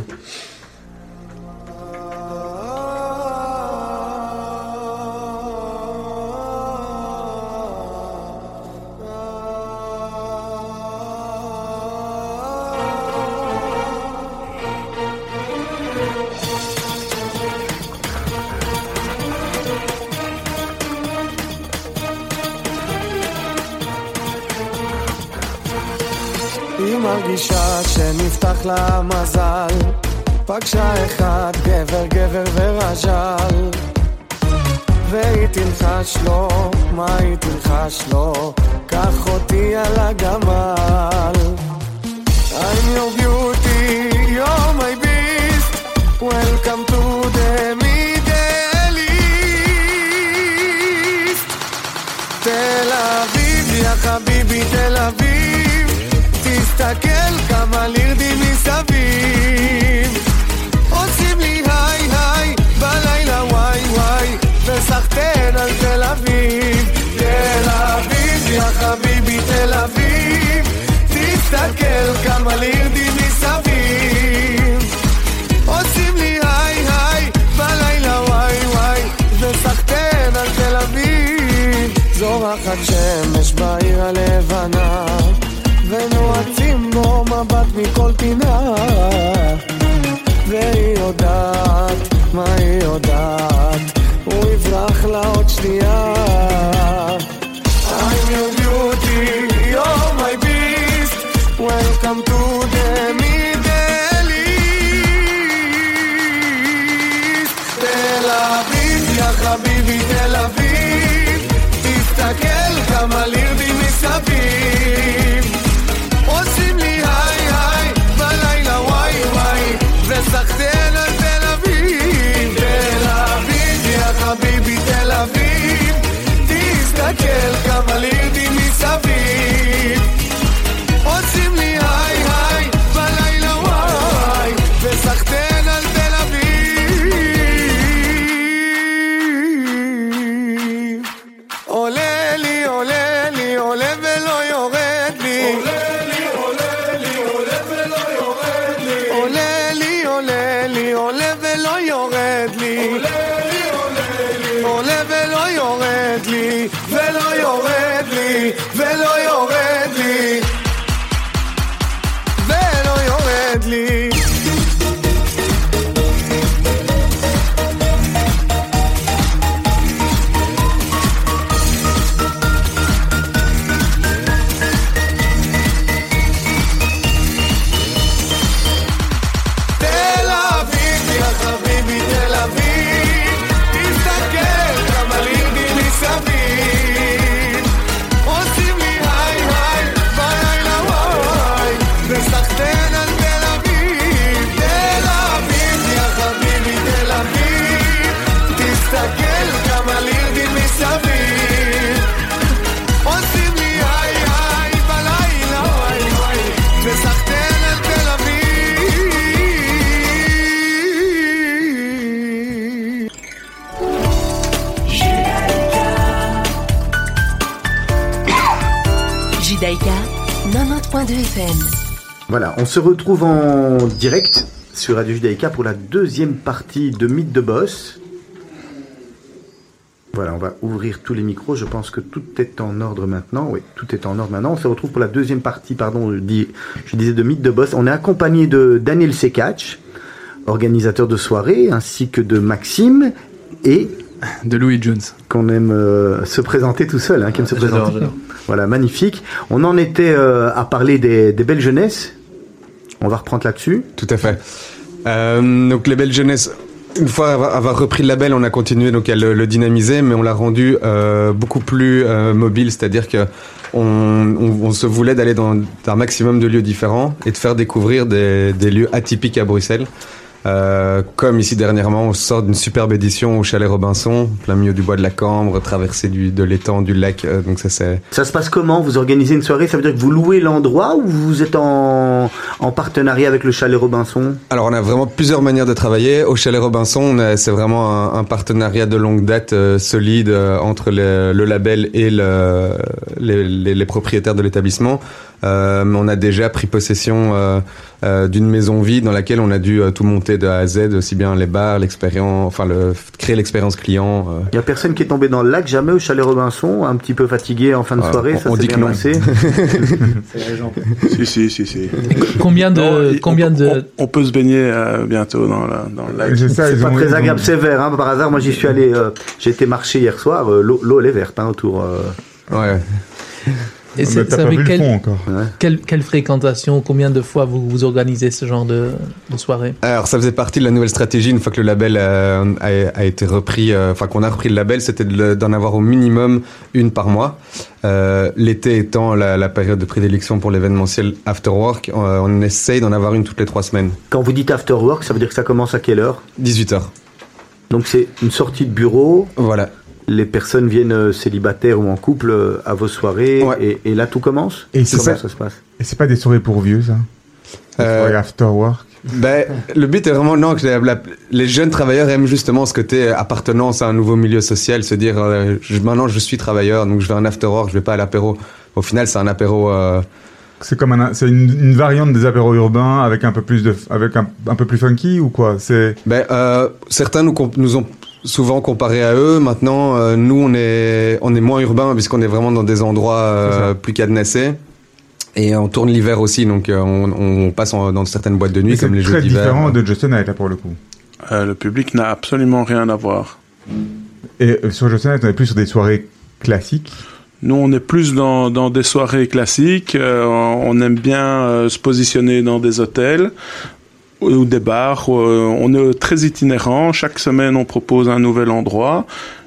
90.2 FM. Voilà, on se retrouve en direct sur Radio Judaïka pour la deuxième partie de Mythe de Boss. Voilà, on va ouvrir tous les micros. Je pense que tout est en ordre maintenant. Oui, tout est en ordre maintenant. On se retrouve pour la deuxième partie, pardon, je, dis- je disais de Mythe de Boss. On est accompagné de Daniel Sekach, organisateur de soirée, ainsi que de Maxime et De Louis Jones. qu'on aime euh, se présenter tout seul, hein, qui aime se J'adore, présenter. Voilà, magnifique. On en était euh, à parler des, des belles jeunesses. On va reprendre là-dessus. Tout à fait. Euh, donc les belles jeunesses, une fois avoir repris le label, on a continué donc à le, dynamiser, mais on l'a rendu euh, beaucoup plus mobile, c'est-à-dire que on- on se voulait d'aller dans un maximum de lieux différents et de faire découvrir des, des lieux atypiques à Bruxelles. Euh, comme ici dernièrement, on sort d'une superbe édition au Chalet Robinson, plein milieu du bois de la Cambre, traversée du, de l'étang, du lac. euh, donc ça c'est Ça se passe comment Vous organisez une soirée Ça veut dire que vous louez l'endroit ou vous êtes en, en partenariat avec le Chalet Robinson Alors on a vraiment plusieurs manières de travailler. Au Chalet Robinson, c'est vraiment un, un partenariat de longue date euh, solide entre le, le label et le- les, les- les propriétaires de l'établissement. Euh, on a déjà pris possession euh, euh, d'une maison vide dans laquelle on a dû euh, tout monter de A à Z, aussi bien les bars, l'expérience, enfin le, créer l'expérience client. euh. Il y a personne qui est tombé dans le lac jamais au Chalet Robinson, un petit peu fatigué en fin de Ah, soirée, on- ça s'est dit bien passé. Si, si, si, si. Combien de, combien on, de, on- on peut se baigner euh, bientôt dans, la, dans le lac. C'est pas très agréable, c'est vert. Hein, par hasard, moi j'y suis allé, euh, j'ai été marcher hier soir, euh, l'eau l'eau elle est verte hein, autour. euh, Ouais. Et Ah, c'est avec le quel- fond encore. ouais. quelle, quelle fréquentation, combien de fois vous, vous organisez ce genre de, de soirée? Alors ça faisait partie de la nouvelle stratégie une fois que le label euh, a, a été repris, euh, enfin qu'on a repris le label, c'était d'en avoir au minimum une par mois. Euh, L'été étant la, la période de prédilection pour l'événementiel After Work, euh, on essaye d'en avoir une toutes les trois semaines. Quand vous dites after work, ça veut dire que ça commence à quelle heure? 18h. Donc c'est une sortie de bureau, Voilà. Les personnes viennent euh, célibataires ou en couple euh, à vos soirées Ouais. et, et là tout commence Et c'est Comment ça- ça se passe? Et c'est pas des soirées pour vieux, ça? Euh, soirées after work? Ben, le but est vraiment non que la- la- les jeunes travailleurs aiment justement ce côté appartenance à un nouveau milieu social, se dire euh, je- maintenant je suis travailleur donc je vais à un after work, je vais pas à l'apéro. Au final c'est un apéro. euh, C'est comme un, c'est une, une variante des apéros urbains avec un peu plus de, avec un, un peu plus funky ou quoi? C'est Ben, euh, certains nous, comp- nous ont souvent comparé à eux. Maintenant, euh, nous, on est, on est moins urbain puisqu'on est vraiment dans des endroits euh, plus cadenassés. Et on tourne l'hiver aussi, donc euh, on, on passe en- dans certaines boîtes de nuit mais c'est comme les jeux très d'hiver. différent de Just Night là pour le coup. Euh, le public n'a absolument rien à voir. Et euh, sur Just Night, on est plus sur des soirées classiques. Nous, on est plus dans, dans des soirées classiques. euh, on aime bien euh, se positionner dans des hôtels ou, des bars. on est très itinérant. Chaque semaine, on propose un nouvel endroit.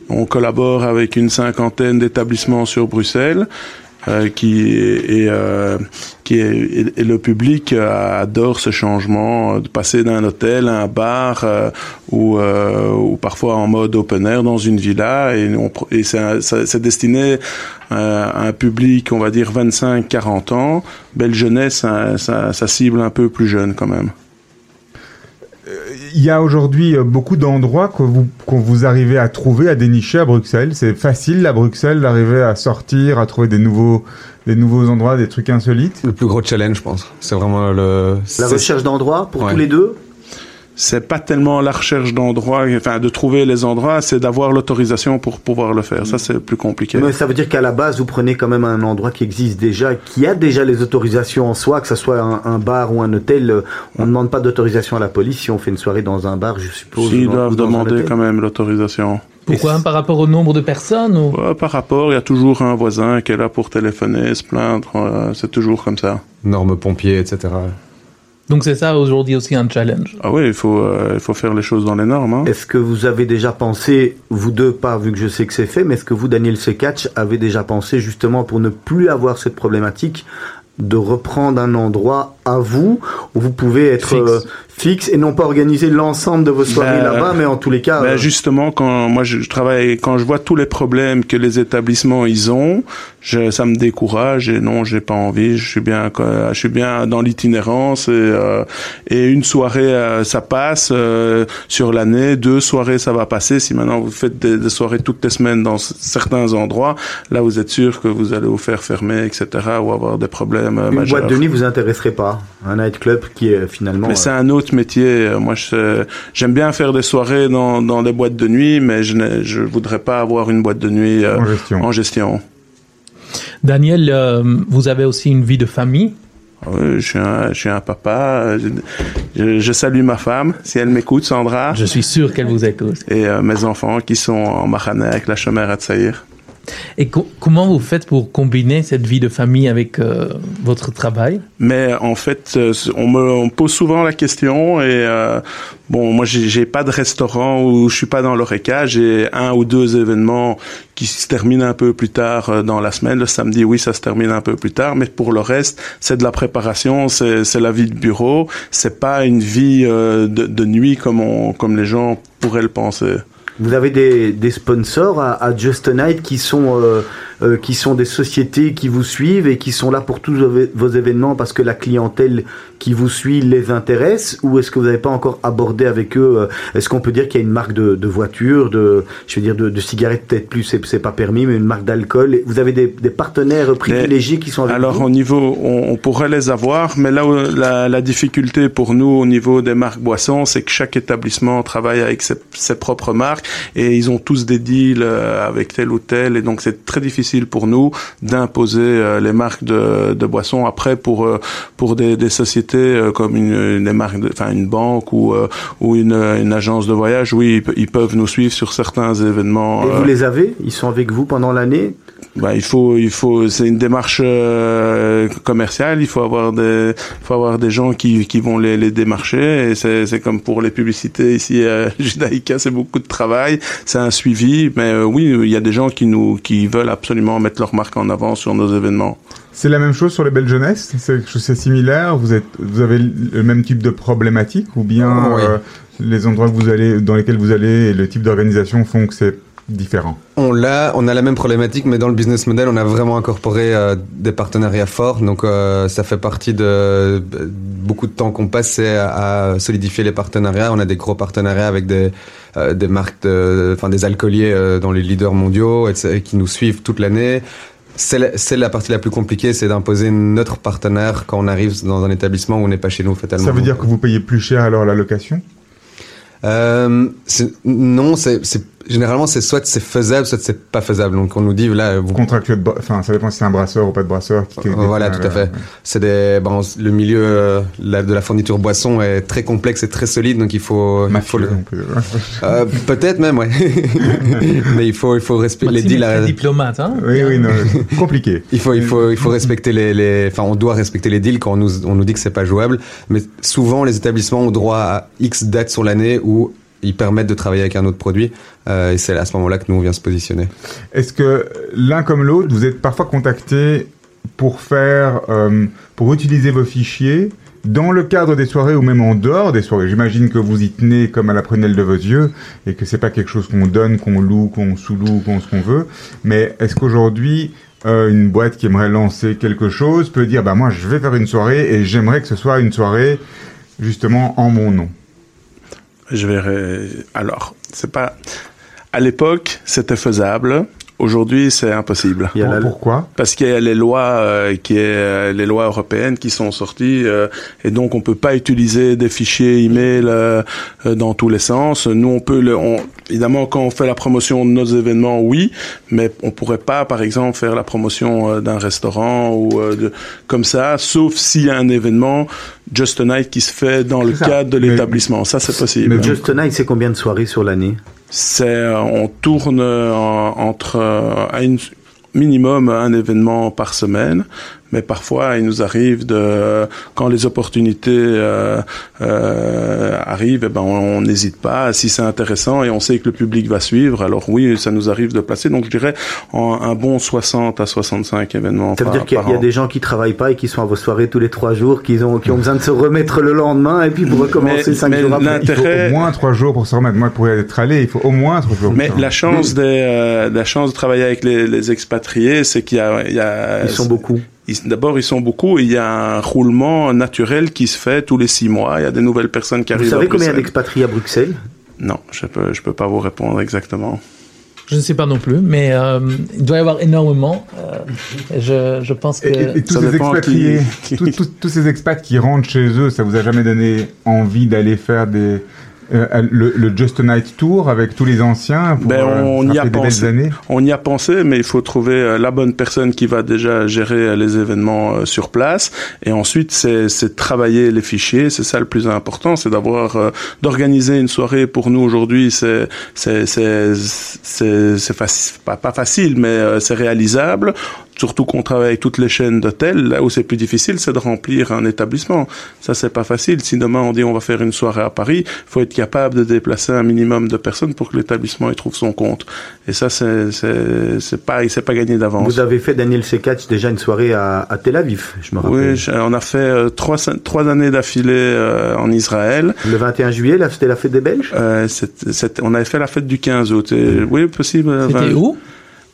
On collabore avec une cinquantaine d'établissements sur Bruxelles. euh, qui est, et, euh, qui est, et, le public euh, adore ce changement euh, de passer d'un hôtel à un bar euh, ou, ou parfois en mode open air dans une villa et, on, et c'est destiné à un public on va dire 25-40 ans belle jeunesse ça, ça cible un peu plus jeune quand même Il y a aujourd'hui euh, beaucoup d'endroits que vous, que vous arrivez à trouver, à dénicher à Bruxelles. C'est facile à Bruxelles d'arriver à sortir, à trouver des nouveaux, des nouveaux endroits, des trucs insolites. Le plus gros challenge, je pense. C'est vraiment le. La recherche d'endroits pour Ouais. tous les deux c'est pas tellement la recherche d'endroits, enfin de trouver les endroits, c'est d'avoir l'autorisation pour pouvoir le faire. Ça, c'est le plus compliqué. Mais ça veut dire qu'à la base, vous prenez quand même un endroit qui existe déjà, qui a déjà les autorisations en soi, que ce soit un, un bar ou un hôtel. euh, On ne demande pas d'autorisation à la police si on fait une soirée dans un bar, je suppose. Ils ou dans- doivent demander quand même l'autorisation. Pourquoi Par rapport au nombre de personnes ou... Ouais, par rapport, il y a toujours un voisin qui est là pour téléphoner, se plaindre. euh, c'est toujours comme ça. Normes pompiers, etc. Donc c'est ça aujourd'hui aussi un challenge. Ah oui, il faut, euh, il faut faire les choses dans les normes. Hein. Est-ce que vous avez déjà pensé, vous deux pas, vu que je sais que c'est fait, mais est-ce que vous, Daniel Sekatch, avez déjà pensé justement pour ne plus avoir cette problématique de reprendre un endroit à vous où vous pouvez être Fixe. euh, fixe et non pas organiser l'ensemble de vos soirées Ben, là-bas, mais en tous les cas. Ben, euh, justement, quand moi je, je travaille, quand je vois tous les problèmes que les établissements ils ont, je, ça me décourage et non, j'ai pas envie. Je suis bien, je suis bien dans l'itinérance et, euh, et une soirée euh, ça passe sur l'année, deux soirées ça va passer. Si maintenant vous faites des, des soirées toutes les semaines dans certains endroits, là vous êtes sûr que vous allez vous faire fermer, etc. ou avoir des problèmes une majeurs. boîte de nuit vous intéresserait pas, un nightclub qui est finalement. Mais c'est un autre métier. Euh, Moi, je- j'aime bien faire des soirées dans, dans des boîtes de nuit, mais je ne je voudrais pas avoir une boîte de nuit euh, En gestion. en gestion. Daniel, euh, vous avez aussi une vie de famille? Oui, je suis un, je suis un papa. euh, Je, je- je salue ma femme, si elle m'écoute, Sandra, Je suis sûr qu'elle vous écoute. et euh, mes enfants qui sont en Mahané avec la chômeur à Tsaïr. Et co- comment vous faites pour combiner cette vie de famille avec euh, votre travail? Mais en fait, euh, on me, pose souvent la question et euh, bon, moi j'ai pas de restaurant où je suis pas dans l'oreca. J'ai un ou deux événements qui se terminent un peu plus tard dans la semaine. Le samedi, oui, ça se termine un peu plus tard, mais pour le reste, c'est de la préparation, c'est la vie de bureau. C'est pas une vie de, de nuit comme on, comme les gens pourraient le penser. Vous avez des, des sponsors à, Just a qui sont euh, qui sont des sociétés qui vous suivent et qui sont là pour tous vos, événements parce que la clientèle qui vous suit les intéresse ou est-ce que vous n'avez pas encore abordé avec eux euh, Est-ce qu'on peut dire qu'il y a une marque de, de voiture, de je veux dire de, de cigarettes peut-être plus c'est pas permis mais une marque d'alcool Vous avez des, des partenaires privilégiés qui sont avec Alors vous? au niveau, on, on pourrait les avoir, mais là où la, la difficulté pour nous au niveau des marques boissons, c'est que chaque établissement travaille avec ses, ses propres marques et ils ont tous des deals euh, avec tel ou tel, et donc c'est très difficile pour nous d'imposer euh, les marques de, de boissons. Après, pour euh, pour des, des sociétés euh, comme une, des marques, enfin une banque ou ou une, une agence de voyage, oui, ils, pe- ils peuvent nous suivre sur certains événements. Et vous les avez? Ils sont avec vous pendant l'année? Bah, il faut, il faut, c'est une démarche euh, commerciale. Il faut avoir des, faut avoir des gens qui, qui vont les, les démarcher. Et c'est, c'est comme pour les publicités ici à Judaïka, c'est beaucoup de travail. C'est un suivi, mais euh, oui, il y a des gens qui nous, qui veulent absolument mettre leur marque en avant sur nos événements. C'est la même chose sur les belles jeunesses? C'est quelque chose c'est similaire? Vous, êtes, vous avez le même type de problématique Ou bien Oh, oui. euh, les endroits que vous allez, dans lesquels vous allez et le type d'organisation font que c'est différent On l'a, on a la même problématique, mais dans le business model, on a vraiment incorporé euh, des partenariats forts. Donc, euh, ça fait partie de beaucoup de temps qu'on passe à, à solidifier les partenariats. On a des gros partenariats avec des euh, des marques, de- enfin des alcooliers euh, dans les leaders mondiaux, etc., qui nous suivent toute l'année. C'est la, partie la plus compliquée, c'est d'imposer notre partenaire quand on arrive dans un établissement où on n'est pas chez nous fatalement. Ça veut dire que vous payez plus cher alors la location? Euh, non, c'est- généralement c'est soit c'est faisable, soit c'est pas faisable. Donc on nous dit là, vous Contractuel Enfin, ça dépend si c'est un brasseur ou pas de brasseur. Qui, Euh, voilà, tout à fait. C'est des, bon, le milieu euh, la- de la fourniture boisson est très complexe et très solide, donc il faut, il faut le, on peut- euh, peut-être même, ouais. Mais il faut, il faut respecter les deals. à- très diplomate, hein Oui, oui, non, compliqué. il faut, il faut, il faut respecter les, les, enfin, on doit respecter les deals quand on nous, on nous dit que c'est pas jouable. Mais souvent, les établissements ont droit à X dates sur l'année où ils permettent de travailler avec un autre produit. Euh, et c'est à ce moment-là que nous on vient se positionner. Est-ce que l'un comme l'autre, vous êtes parfois contacté pour faire, euh, pour utiliser vos fichiers dans le cadre des soirées ou même en dehors des soirées? J'imagine que vous y tenez comme à la prunelle de vos yeux et que c'est pas quelque chose qu'on donne, qu'on loue, qu'on sous-loue, qu'on ce qu'on veut. Mais est-ce qu'aujourd'hui, euh, une boîte qui aimerait lancer quelque chose peut dire, bah moi je vais faire une soirée et j'aimerais que ce soit une soirée justement en mon nom? Je verrai. Alors, c'est pas. À l'époque, c'était faisable. Aujourd'hui, c'est impossible. Il y a la- Pourquoi Parce qu'il y a les lois, euh, qui est, euh, les lois européennes qui sont sorties, euh, et donc on peut pas utiliser des fichiers email euh, euh, dans tous les sens. Nous, on peut, le, on, évidemment, quand on fait la promotion de nos événements, oui, mais on pourrait pas, par exemple, faire la promotion euh, d'un restaurant ou euh, de, comme ça, sauf s'il y a un événement Just a Night qui se fait dans le ça. cadre de l'établissement. Ça, c'est possible. Mais Just Tonight, c'est combien de soirées sur l'année? C'est, euh, on tourne euh, en- entre euh, à une minimum un événement par semaine, mais parfois il nous arrive de quand les opportunités euh, euh, arrivent, eh ben on n'hésite pas. Si c'est intéressant et on sait que le public va suivre, alors oui, ça nous arrive de placer. Donc je dirais en, un bon 60 à 65 événements Ça veut par, dire qu'il y a- y des gens qui travaillent pas et qui sont à vos soirées tous les trois jours, qui ont, qui ont besoin de se remettre le lendemain et puis pour recommencer Mais- cinq mais jours après. Il faut au moins trois jours pour se remettre. Moi, pour être allé, il faut au moins trois jours. Mais la chance des, euh, la chance de travailler avec les, les expatriés, c'est qu'il y a, il y a Ils sont beaucoup. D'abord, ils sont beaucoup. et Il y a un roulement naturel qui se fait tous les six mois. Il y a des nouvelles personnes qui Vous arrivent. savez à combien il y a Bruxelles. d'expatriés à Bruxelles? Non, je peux, je peux pas vous répondre exactement. Je ne sais pas non plus, mais euh, il doit y avoir énormément. Euh, je, je pense que... Et, et- et tous Ça ces expatriés, qui- tous, tous- tous ces expats qui rentrent chez eux, ça vous a jamais donné envie d'aller faire des euh, le, le Just a Night Tour avec tous les anciens pour Ben, euh, on y a des pensé. belles années On y a pensé, mais il faut trouver euh, la bonne personne qui va déjà gérer les événements sur place. Et ensuite, c'est travailler les fichiers. C'est ça le plus important, c'est d'avoir euh, d'organiser une soirée. Pour nous aujourd'hui, c'est c'est c'est c'est pas pas facile, mais c'est réalisable. Surtout qu'on travaille avec toutes les chaînes d'hôtels. Là où c'est plus difficile, c'est de remplir un établissement. Ça, c'est pas facile. Si demain on dit on va faire une soirée à Paris, faut être capable de déplacer un minimum de personnes pour que l'établissement y trouve son compte. Et ça, c'est c'est c'est pas c'est pas gagné d'avance. Vous avez fait, Daniel Sekatch, déjà une soirée à, à Tel Aviv, je me rappelle. Oui, je- on a fait euh, trois trois années d'affilée euh, en Israël. Le 21 juillet, là, c'était la fête des Belges? Euh, c'est- c'est- on avait fait la fête du 15 août. Et, oui, possible. euh, C'était où?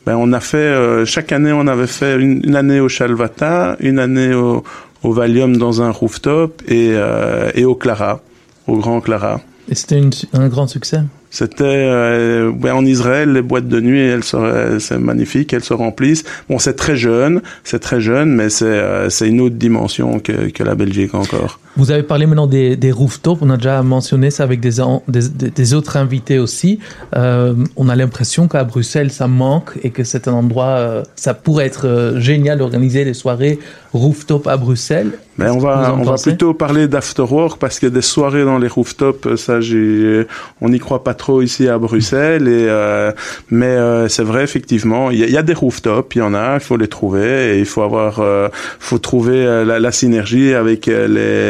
Ben, on a fait euh, chaque année, on avait fait une, une année au Chalvata, une année au, au Valium dans un rooftop et, euh, et au Clara, au Grand Clara. Et c'était une- un grand succès? C'était euh, ouais, en Israël, les boîtes de nuit, elles seraient, c'est magnifique, elles se remplissent. Bon, c'est très jeune, c'est très jeune, mais c'est euh, c'est une autre dimension que, que la Belgique encore. Vous avez parlé maintenant des, des rooftops, on a déjà mentionné ça avec des, des, des- autres invités aussi. Euh, on a l'impression qu'à Bruxelles, ça manque et que c'est un endroit, euh, ça pourrait être euh, génial d'organiser des soirées rooftop à Bruxelles. Mais on va, on va plutôt parler d'afterwork parce que des soirées dans les rooftops, ça, j'ai, on n'y croit pas trop ici à Bruxelles. Et euh, mais euh, c'est vrai effectivement, il y, y a des rooftops, il y en a, il faut les trouver et il faut avoir, euh, faut trouver euh, la, la synergie avec euh,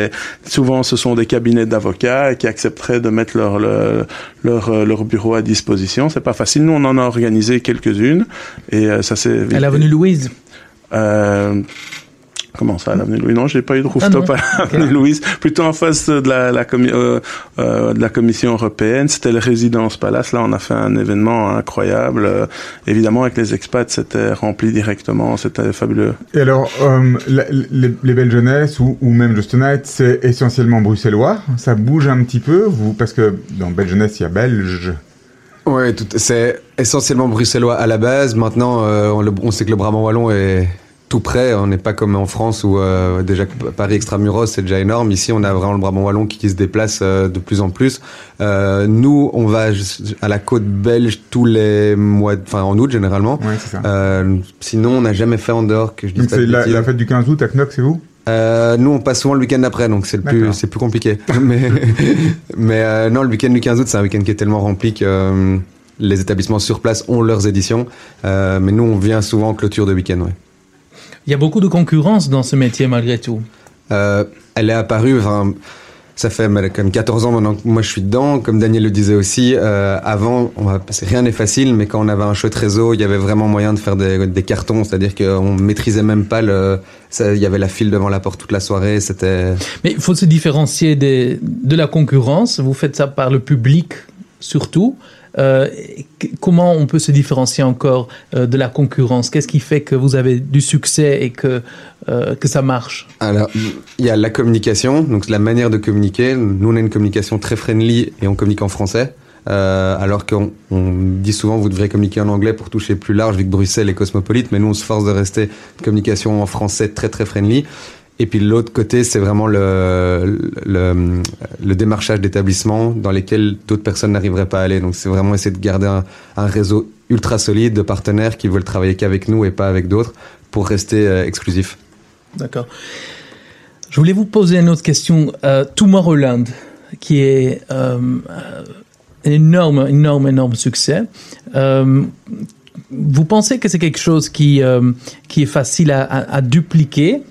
les. Souvent, ce sont des cabinets d'avocats qui accepteraient de mettre leur le- leur euh, leur bureau à disposition. C'est pas facile. Nous, on en a organisé quelques-unes et euh, ça c'est. À l'avenue Louise. Euh, Comment ça, à l'avenue Louise Non, j'ai pas eu de rooftop Ah non, à l'avenue Louise. Plutôt en face de la, la, commi- euh, euh, de la Commission européenne. C'était le Résidence Palace. Là, on a fait un événement incroyable. Euh, évidemment, avec les expats, c'était rempli directement. C'était fabuleux. Et alors, euh, la- les, les belles jeunesses ou, ou même Just Night, c'est essentiellement bruxellois. Ça bouge un petit peu, vous, parce que dans belle jeunesse, il y a belge. Ouais, tout- c'est essentiellement bruxellois à la base. Maintenant, euh, on, le- on sait que le Brabant wallon est tout près. On n'est pas comme en France où euh, déjà Paris extramuros c'est déjà énorme. Ici, on a vraiment le Brabant wallon qui, qui se déplace euh, de plus en plus. Euh, nous, on va à la côte belge tous les mois, enfin en août généralement. Ouais, c'est ça. Euh, sinon, on n'a jamais fait en dehors que je dis Donc c'est la, fête du 15 août à Knock, c'est vous? Euh, nous, on passe souvent le week-end après, donc c'est le plus, D'accord. c'est plus compliqué. mais mais euh, non, le week-end du 15 août, c'est un week-end qui est tellement rempli que euh, les établissements sur place ont leurs éditions. Euh, mais nous, on vient souvent en clôture de week-end. Ouais. Il y a beaucoup de concurrence dans ce métier malgré tout. Euh, elle est apparue. Enfin, ça fait même 14 ans maintenant que moi je suis dedans. Comme Daniel le disait aussi, euh, avant, on va, c'est- rien n'est facile, mais quand on avait un chouette réseau, il y avait vraiment moyen de faire des, des cartons. C'est-à-dire qu'on maîtrisait même pas le. ça- Il y avait la file devant la porte toute la soirée. C'était. Mais il faut se différencier des, de la concurrence. Vous faites ça par le public surtout. Euh, comment on peut se différencier encore euh, de la concurrence? Qu'est-ce qui fait que vous avez du succès et que, euh, que ça marche? Alors, il y a la communication, donc la manière de communiquer. Nous, on a une communication très friendly et on communique en français. Alors qu'on on dit souvent vous devrez communiquer en anglais pour toucher plus large vu que Bruxelles est cosmopolite, mais nous on se force de rester une communication en français très très friendly. Et puis l'autre côté, c'est vraiment le, le, démarchage d'établissements dans lesquels d'autres personnes n'arriveraient pas à aller. Donc c'est vraiment essayer de garder un, un réseau ultra solide de partenaires qui veulent travailler qu'avec nous et pas avec d'autres pour rester euh, exclusif. D'accord. Je voulais vous poser une autre question. Euh, Tomorrowland, qui est euh, un énorme, énorme, énorme succès. Euh, vous pensez que c'est quelque chose qui, euh, qui est facile à, à dupliquer?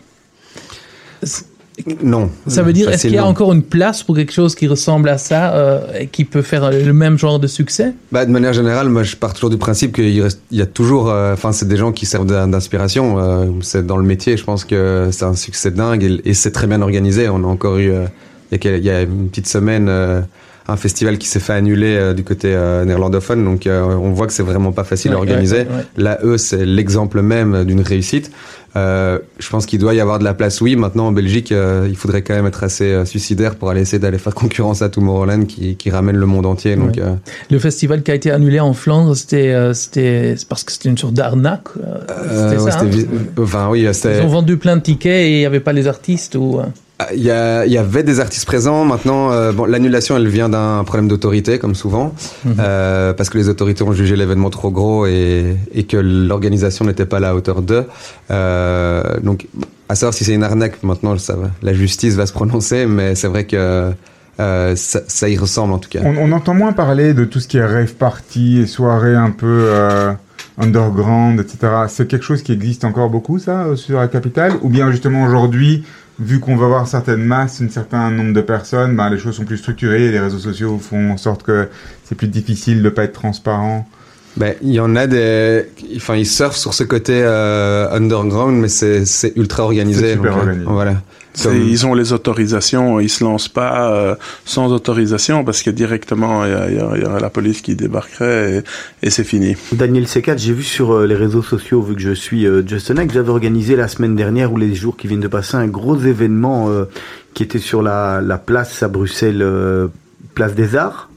Non. Ça veut dire, est-ce qu'il y a encore une place pour quelque chose qui ressemble à ça euh, et qui peut faire le même genre de succès? Bah, de manière générale, moi, je pars toujours du principe qu'il reste, il y a toujours, euh, enfin, c'est des gens qui servent d'in- d'inspiration. euh, c'est dans le métier, je pense que c'est un succès dingue et, et c'est très bien organisé. On a encore eu, il y a, quel- il y a une petite semaine, un festival qui s'est fait annuler euh, du côté euh, néerlandophone. Donc, euh, on voit que c'est vraiment pas facile à organiser. ouais, ouais. Là, eux, c'est l'exemple même d'une réussite. Je pense qu'il doit y avoir de la place, oui. Maintenant, en Belgique, il faudrait quand même être assez suicidaire pour aller essayer d'aller faire concurrence à Tomorrowland qui, qui ramène le monde entier. Donc, Le festival qui a été annulé en Flandre, c'était c'était c'est parce que c'était une sorte d'arnaque. c'était ça. hein Enfin, oui. Ils ont vendu plein de tickets et il n'y avait pas les artistes ou. Ah, Il y, a- il y avait des artistes présents. Maintenant, euh, bon, l'annulation, elle vient d'un problème d'autorité, comme souvent, Mhm. euh, parce que les autorités ont jugé l'événement trop gros et, et que l'organisation n'était pas à la hauteur d'eux. Euh, donc, à savoir si c'est une arnaque, maintenant, ça. La justice va se prononcer, mais c'est vrai que euh, ça, ça y ressemble en tout cas. On, on entend moins parler de tout ce qui est rave party et soirées un peu euh, underground, etc. C'est quelque chose qui existe encore beaucoup, ça, sur la capitale? Ou bien justement aujourd'hui, vu qu'on va avoir certaines masses, un certain nombre de personnes, ben, les choses sont plus structurées les réseaux sociaux font en sorte que c'est plus difficile de pas être transparent Ben, il y en a des, enfin, ils surfent sur ce côté euh, underground, mais c'est c'est ultra organisé. C'est super donc, euh, organisé. Voilà. Comme- Ils ont les autorisations, ils se lancent pas euh, sans autorisation parce que directement il y, a- il y a- il y aurait la police qui débarquerait et, et c'est fini. Daniel C4, j'ai vu sur euh, les réseaux sociaux, vu que je suis euh, Justin que vous avez organisé la semaine dernière ou les jours qui viennent de passer un gros événement euh, qui était sur la, la place à Bruxelles, euh, place des Arts,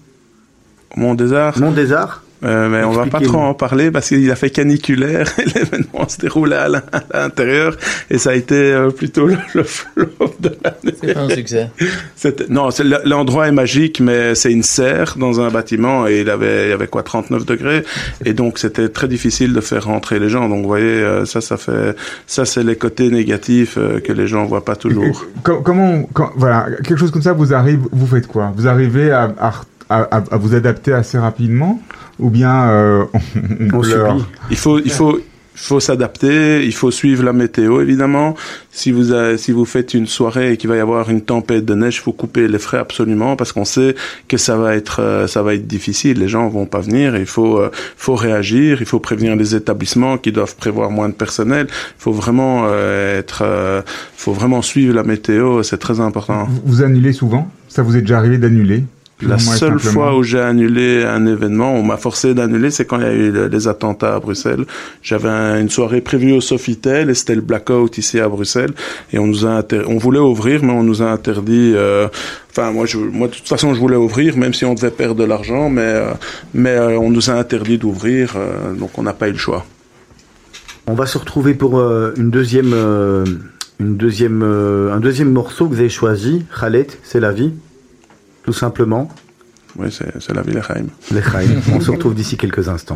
Mont des Arts, Mont des Arts. Euh, mais on va pas trop en parler parce qu'il a fait caniculaire et l'événement se déroulait à l'in- à l'intérieur et ça a été euh, plutôt le, le flop de l'année. C'est pas un succès. C'était- Non, c'est- l'endroit est magique, mais c'est une serre dans un bâtiment et il avait, il y avait quoi, 39 degrés, et donc c'était très difficile de faire rentrer les gens. Donc vous voyez, euh, ça, ça fait, ça c'est les côtés négatifs euh, que les gens voient pas toujours. Com- comment, quand- voilà, quelque chose comme ça vous arrive, vous faites quoi? Vous arrivez à, à, à, à vous adapter assez rapidement ou bien euh, on, on On pleure subit. Il faut, il faut, il faut s'adapter, il faut suivre la météo évidemment. Si vous avez- si vous faites une soirée et qu'il va y avoir une tempête de neige, il faut couper les frais absolument parce qu'on sait que ça va être euh, ça va être difficile. Les gens vont pas venir. Il faut euh, faut réagir. Il faut prévenir les établissements qui doivent prévoir moins de personnel. Il faut vraiment euh, être, euh, faut vraiment suivre la météo. C'est très important. vous, vous annulez souvent? Ça vous est déjà arrivé d'annuler? La seule simplement fois où j'ai annulé un événement, on m'a forcé d'annuler, c'est quand il y a eu le- les attentats à Bruxelles. J'avais un- une soirée prévue au Sofitel et c'était le blackout ici à Bruxelles. Et on nous a inter- on voulait ouvrir, mais on nous a interdit. euh, Enfin, moi, je, moi, de toute façon, je voulais ouvrir, même si on devait perdre de l'argent, mais euh, mais euh, on nous a interdit d'ouvrir, euh, donc on n'a pas eu le choix. On va se retrouver pour euh, une deuxième, euh, une deuxième, euh, un deuxième morceau que vous avez choisi. Khaled, c'est la vie, tout simplement. Oui, c'est la Wilhelm. Les Chaim. On se retrouve d'ici quelques instants.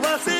Let's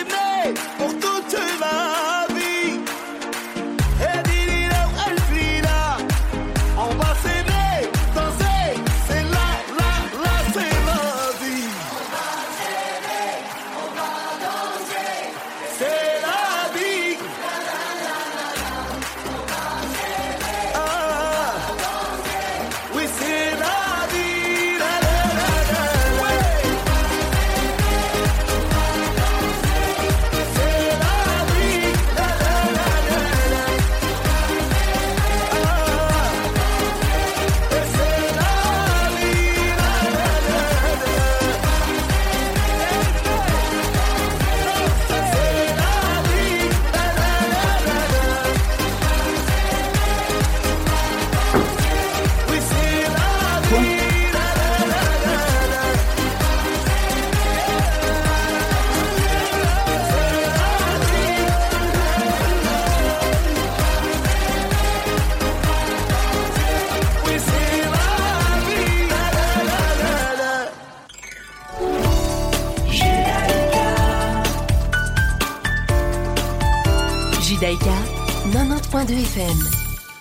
90.2 FM.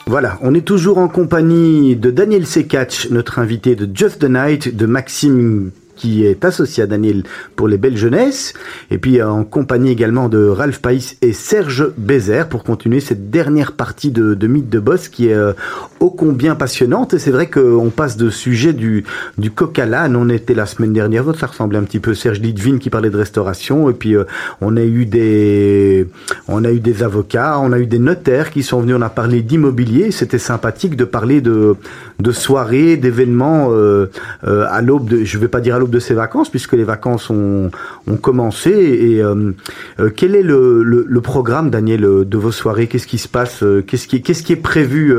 Voilà, on est toujours en compagnie de Daniel Sekatch, notre invité de Just the Night, de Maxime qui est associé à Daniel pour les belles jeunesses, et puis euh, en compagnie également de Ralph Païs et Serge Bézère pour continuer cette dernière partie de, de Mythe de Boss qui est euh, ô combien passionnante. Et c'est vrai qu'on passe de sujet du, du coq à l'âne. On était la semaine dernière, ça ressemblait un petit peu Serge Litvin qui parlait de restauration, et puis euh, on a eu des, on a eu des avocats, on a eu des notaires qui sont venus, on a parlé d'immobilier. C'était sympathique de parler de, de soirées, d'événements euh, euh, à l'aube de, je vais pas dire à l'aube de ces vacances puisque les vacances ont, ont commencé. Et euh, euh, quel est le, le, le programme, Daniel, euh, de vos soirées? Qu'est-ce qui se passe? Euh, Qu'est-ce qui, qu'est-ce qui est prévu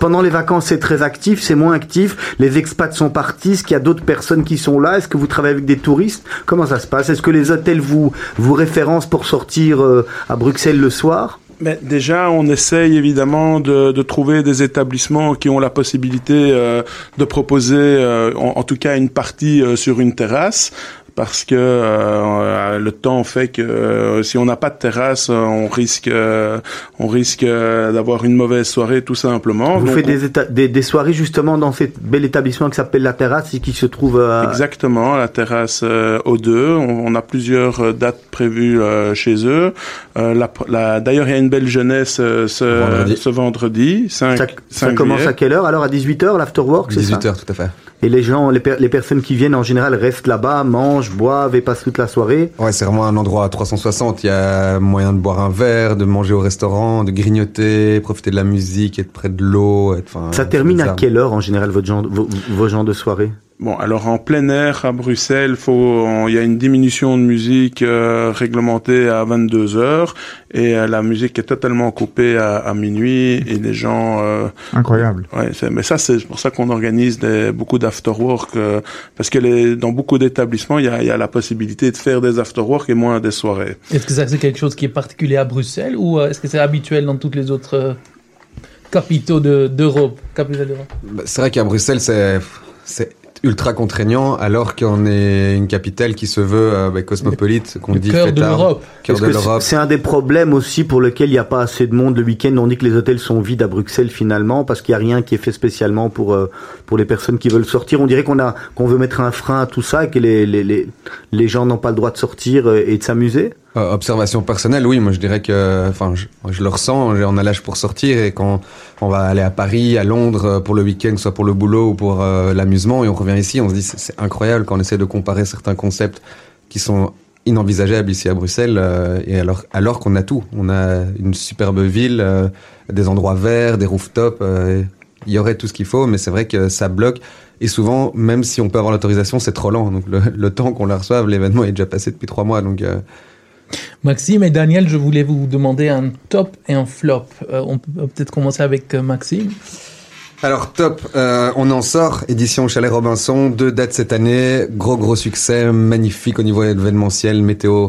pendant les vacances C'est très actif, c'est moins actif. Les expats sont partis. Est-ce qu'il y a d'autres personnes qui sont là? Est-ce que vous travaillez avec des touristes? Comment ça se passe? Est-ce que les hôtels vous vous référencent pour sortir à Bruxelles le soir? Mais déjà, on essaye évidemment de, trouver des établissements qui ont la possibilité euh, de proposer, euh, en, en tout cas, une partie euh, sur une terrasse. Parce que euh, le temps fait que euh, si on n'a pas de terrasse, euh, on risque, euh, on risque euh, d'avoir une mauvaise soirée tout simplement. Vous Donc, faites on- des, des, des soirées justement dans cet bel établissement qui s'appelle La Terrasse et qui se trouve à... Exactement, la terrasse euh, O2. On, on a plusieurs euh, dates prévues euh, chez eux. Euh, la, la- D'ailleurs, il y a une belle jeunesse euh, ce Vendredi. ce vendredi. 5, Ça, ça commence à quelle heure? Alors à 18h, l'afterwork, c'est ça? 18h, tout à fait. Et les gens, les, per- les personnes qui viennent en général restent là-bas, mangent, boivent et passent toute la soirée. Ouais, c'est vraiment un endroit à 360. Il y a moyen de boire un verre, de manger au restaurant, de grignoter, profiter de la musique, être près de l'eau. être- Enfin, Ça termine à quelle heure en général votre genre, vos, vos genres de soirée? Bon, alors en plein air à Bruxelles, il y a une diminution de musique euh, réglementée à 22 heures et euh, la musique est totalement coupée à, à minuit et les gens. euh, Incroyable. ouais, mais ça c'est pour ça qu'on organise des, beaucoup d'afterwork euh, parce que les, dans beaucoup d'établissements, il y a, il y a la possibilité de faire des afterwork et moins des soirées. Est-ce que ça c'est quelque chose qui est particulier à Bruxelles ou euh, est-ce que c'est habituel dans toutes les autres euh, capitaux de- d'Europe capitales d'Europe? Bah, C'est vrai qu'à Bruxelles, c'est c'est ultra contraignant, alors qu'on est une capitale qui se veut euh, bah, cosmopolite, qu'on Le dit cœur de cœur l'Europe. C'est un des problèmes aussi pour lequel il n'y a pas assez de monde le week-end? On dit que les hôtels sont vides à Bruxelles finalement parce qu'il n'y a rien qui est fait spécialement pour euh, pour les personnes qui veulent sortir. On dirait qu'on a qu'on veut mettre un frein à tout ça et que les les les, les gens n'ont pas le droit de sortir euh, et de s'amuser. Euh, observation personnelle, oui, moi je dirais que, enfin, je, je le ressens, on a l'âge pour sortir et quand on va aller à Paris, à Londres euh, pour le week-end, soit pour le boulot ou pour euh, l'amusement, et on revient ici, on se dit c'est incroyable quand on essaie de comparer certains concepts qui sont inenvisageables ici à Bruxelles, euh, et alors alors qu'on a tout, on a une superbe ville, des endroits verts, des rooftops, il y aurait tout ce qu'il faut, mais c'est vrai que ça bloque. Et souvent, même si on peut avoir l'autorisation, c'est trop lent. Donc le, le temps qu'on la reçoive, l'événement est déjà passé depuis trois mois. Donc Maxime et Daniel, je voulais vous demander un top et un flop. Euh, on peut peut-être commencer avec euh, Maxime. Alors top, euh, on en sort, édition Chalet Robinson, deux dates cette année, gros gros succès, magnifique au niveau événementiel, météo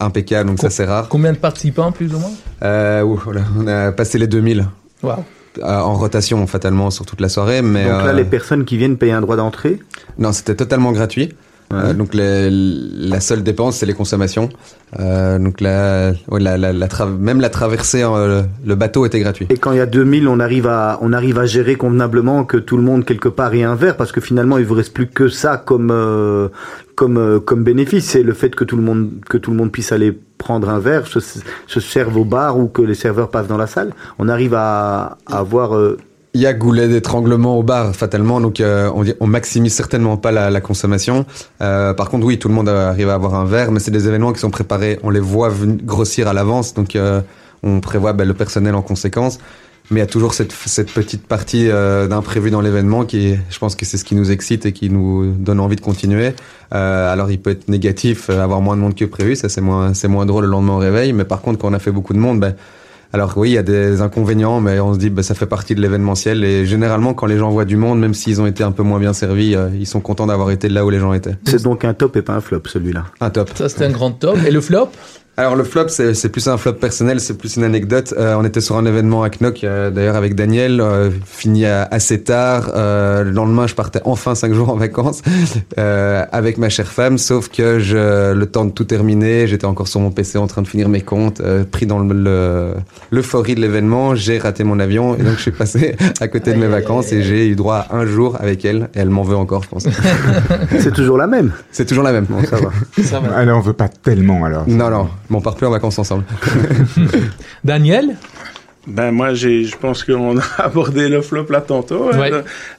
impeccable, donc ça c'est rare. Combien de participants plus ou moins? Euh, ouf, voilà, on a passé les 2000 Wow. euh, en rotation fatalement sur toute la soirée, mais Donc là, euh, les personnes qui viennent payer un droit d'entrée? non c'était totalement gratuit. Euh, donc les- la seule dépense c'est les consommations. Euh, donc la, ouais, la, la, la tra- même la traversée, euh, le bateau était gratuit. Et quand il y a 2000, on arrive à, on arrive à gérer convenablement que tout le monde quelque part ait un verre parce que finalement il vous reste plus que ça comme, euh, comme, euh, comme bénéfice. C'est le fait que tout le monde, que tout le monde puisse aller prendre un verre, se, se serve au bar ou que les serveurs passent dans la salle. On arrive à, à avoir, euh, Il y a goulet d'étranglement au bar, fatalement, donc euh, on, maximise certainement pas la, consommation. Euh, par contre, oui, tout le monde arrive à avoir un verre, mais c'est des événements qui sont préparés, on les voit grossir à l'avance, donc euh, on prévoit ben, le personnel en conséquence. Mais il y a toujours cette, petite partie d'imprévu dans l'événement qui, je pense que c'est ce qui nous excite et qui nous donne envie de continuer. Alors il peut être négatif, avoir moins de monde que prévu, ça c'est moins, c'est moins drôle le lendemain au réveil. Mais par contre, quand on a fait beaucoup de monde, ben, alors oui, il y a des inconvénients, mais on se dit bah, ça fait partie de l'événementiel. Et généralement, quand les gens voient du monde, même s'ils ont été un peu moins bien servis, euh, ils sont contents d'avoir été là où les gens étaient. c'est donc un top et pas un flop celui-là. Un top. Ça, c'était un grand top. Et le flop? Alors le flop, c'est c'est plus un flop personnel, c'est plus une anecdote. Euh, on était sur un événement à Knock, euh, d'ailleurs avec Daniel, euh, fini à- assez tard. Euh, le lendemain, je partais enfin cinq jours en vacances euh, avec ma chère femme, sauf que je, le temps de tout terminer, j'étais encore sur mon PC en train de finir mes comptes, euh, pris dans le- le- l'euphorie de l'événement, j'ai raté mon avion et donc je suis passé à côté de mes vacances et j'ai eu droit à un jour avec elle et elle m'en veut encore, je pense. C'est toujours la même. c'est toujours la même. Bon, ça va. Ça va. Alors, on veut pas tellement, alors. Non, non, mais on part plus en vacances ensemble. Daniel? Ben moi, j'ai, je pense qu'on a abordé le flop là tantôt. hein. Ouais.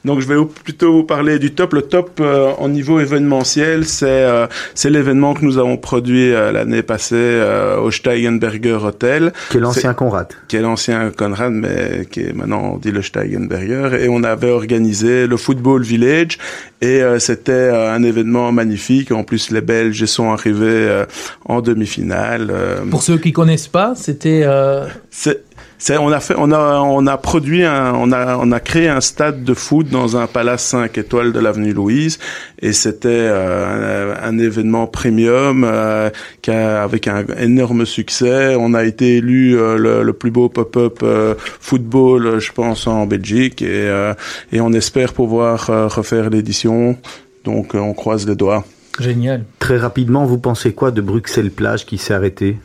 Donc je vais plutôt vous parler du top. Le top euh, en niveau événementiel, c'est euh, c'est l'événement que nous avons produit euh, l'année passée euh, au Steigenberger Hotel, Qui est l'ancien Conrad. qui est l'ancien Conrad, mais qui est maintenant on dit le Steigenberger. Et on avait organisé le Football Village, et euh, c'était euh, un événement magnifique. En plus, les Belges sont arrivés euh, en demi-finale. euh, Pour ceux qui connaissent pas, c'était euh, c'est, on a fait, on a, on a produit un, on a, on a créé un stade de foot dans un palace 5 étoiles de l'avenue Louise, et c'était euh, un, un événement premium euh, qui a- avec un énorme succès. On a été élu euh, le, le plus beau pop-up euh, football, euh, je pense, en Belgique, et, euh, et on espère pouvoir euh, refaire l'édition. Donc, euh, on croise les doigts. génial. Très rapidement, vous pensez quoi de Bruxelles Plage qui s'est arrêté?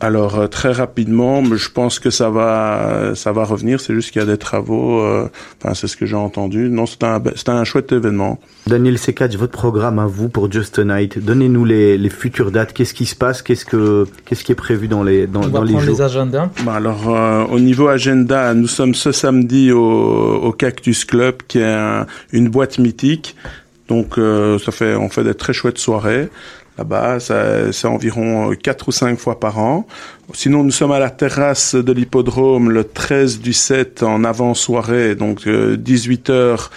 Alors euh, très rapidement, mais je pense que ça va, ça va revenir. C'est juste qu'il y a des travaux. euh, Enfin, c'est ce que j'ai entendu. Non, c'est un, c'est un chouette événement. Daniel Sekatch, votre programme à vous pour Just a Night. Donnez-nous les, les futures dates. Qu'est-ce qui se passe? Qu'est-ce que qu'est-ce qui est prévu dans les dans, On dans va les prendre jours? les agendas. Bah, alors, euh, au niveau agenda, nous sommes ce samedi au, au Cactus Club, qui est un- une boîte mythique. Donc, euh, ça fait, on fait des très chouettes soirées. Là-bas, c'est environ euh, quatre ou cinq fois par an. Sinon, nous sommes à la terrasse de l'hippodrome le 13 du 7 en avant-soirée, donc 18 heures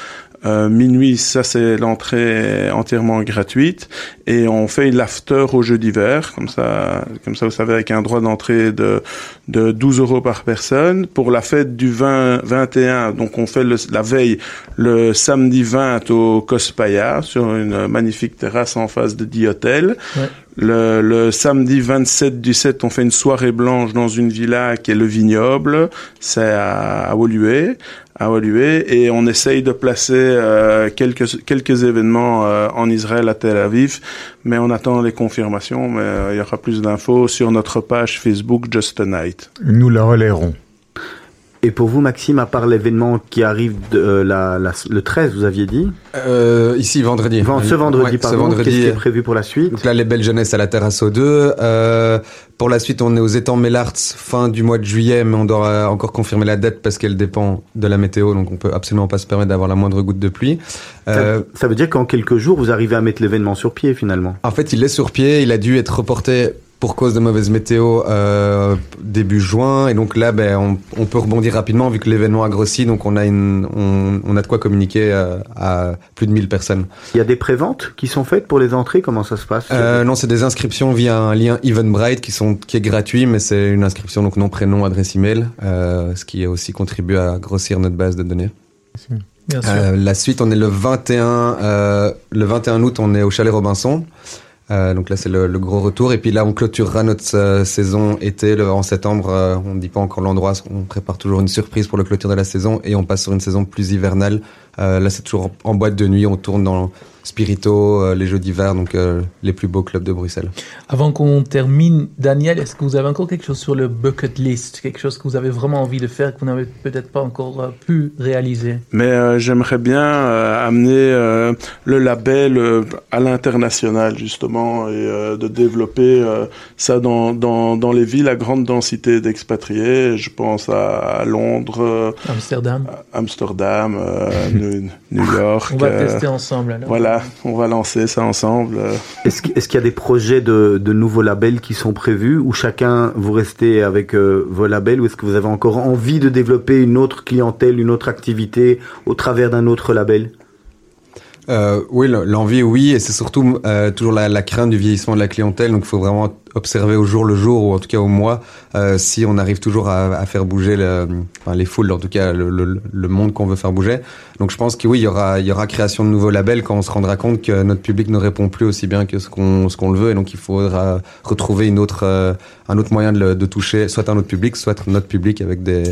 euh, minuit, ça c'est l'entrée entièrement gratuite et on fait l'after au jeu d'hiver, comme ça, comme ça vous savez avec un droit d'entrée de de 12 euros par personne. Pour la fête du 20 21, donc on fait le- la veille le samedi 20 au Cospaya sur une magnifique terrasse en face de The Hotel. Ouais. Le, le samedi 27 du 7, on fait une soirée blanche dans une villa qui est le Vignoble, c'est à, à Woluwe, à Woluwe, et on essaye de placer euh, quelques quelques événements euh, en Israël à Tel Aviv, mais on attend les confirmations. Mais euh, il y aura plus d'infos sur notre page Facebook Just a Night. Nous la relayerons. Et pour vous, Maxime, à part l'événement qui arrive de, euh, la, la- le 13, vous aviez dit Euh, ici, vendredi. Ven- Ce vendredi, Ouais, pardon. Qu'est-ce qui est prévu pour la suite Donc là, les belles jeunesses à la terrasse aux deux. Euh, pour la suite, on est aux étangs Mellarts fin du mois de juillet, mais on doit euh, encore confirmer la date parce qu'elle dépend de la météo, donc on peut absolument pas se permettre d'avoir la moindre goutte de pluie. Euh, ça, ça veut dire qu'en quelques jours, vous arrivez à mettre l'événement sur pied finalement. en fait, il est sur pied, il a dû être reporté pour cause de mauvaise météo euh, début juin, et donc là, ben, on, on peut rebondir rapidement vu que l'événement a grossi, donc on a une, on, on a de quoi communiquer euh, à plus de 1000 personnes. Il y a des préventes qui sont faites pour les entrées? Comment ça se passe? Euh, non, c'est des inscriptions via un lien Eventbrite qui sont qui est gratuit, mais c'est une inscription donc nom, prénom, adresse email, euh, ce qui a aussi contribué à grossir notre base de données. Bien sûr. Euh, la suite, on est le 21, euh, le 21 août, on est au Chalet Robinson. Euh, donc là, c'est le, le gros retour. Et puis là, on clôturera notre euh, saison été le, en septembre. Euh, on ne dit pas encore l'endroit. On prépare toujours une surprise pour le clôture de la saison et on passe sur une saison plus hivernale. Euh, là, c'est toujours en, en boîte de nuit. On tourne dans Spirito, euh, les jeux d'hiver, donc euh, les plus beaux clubs de Bruxelles. Avant qu'on termine, Daniel, est-ce que vous avez encore quelque chose sur le bucket list? Quelque chose que vous avez vraiment envie de faire que vous n'avez peut-être pas encore euh, pu réaliser? Mais euh, j'aimerais bien euh, amener euh, le label euh, à l'international justement et euh, de développer euh, ça dans, dans, dans les villes à grande densité d'expatriés. Je pense à, à Londres, Amsterdam Amsterdam, euh, New, New York. On va euh, tester ensemble alors. Voilà, on va lancer ça ensemble. euh. Est-ce qu'il y a des projets de, de nouveaux labels qui sont prévus ou chacun vous restez avec euh, vos labels ou est-ce que vous avez encore envie de développer une autre clientèle, une autre activité au travers d'un autre label? Euh, oui, l'envie, oui, et c'est surtout euh, toujours la, crainte du vieillissement de la clientèle. Donc, il faut vraiment observer au jour le jour, ou en tout cas au mois, euh, si on arrive toujours à, faire bouger les foules, en tout cas le, monde qu'on veut faire bouger. Donc, je pense que oui, il y aura, création de nouveaux labels quand on se rendra compte que notre public ne répond plus aussi bien que ce qu'on le veut, et donc il faudra retrouver un autre moyen de toucher, soit un autre public, soit notre public avec des,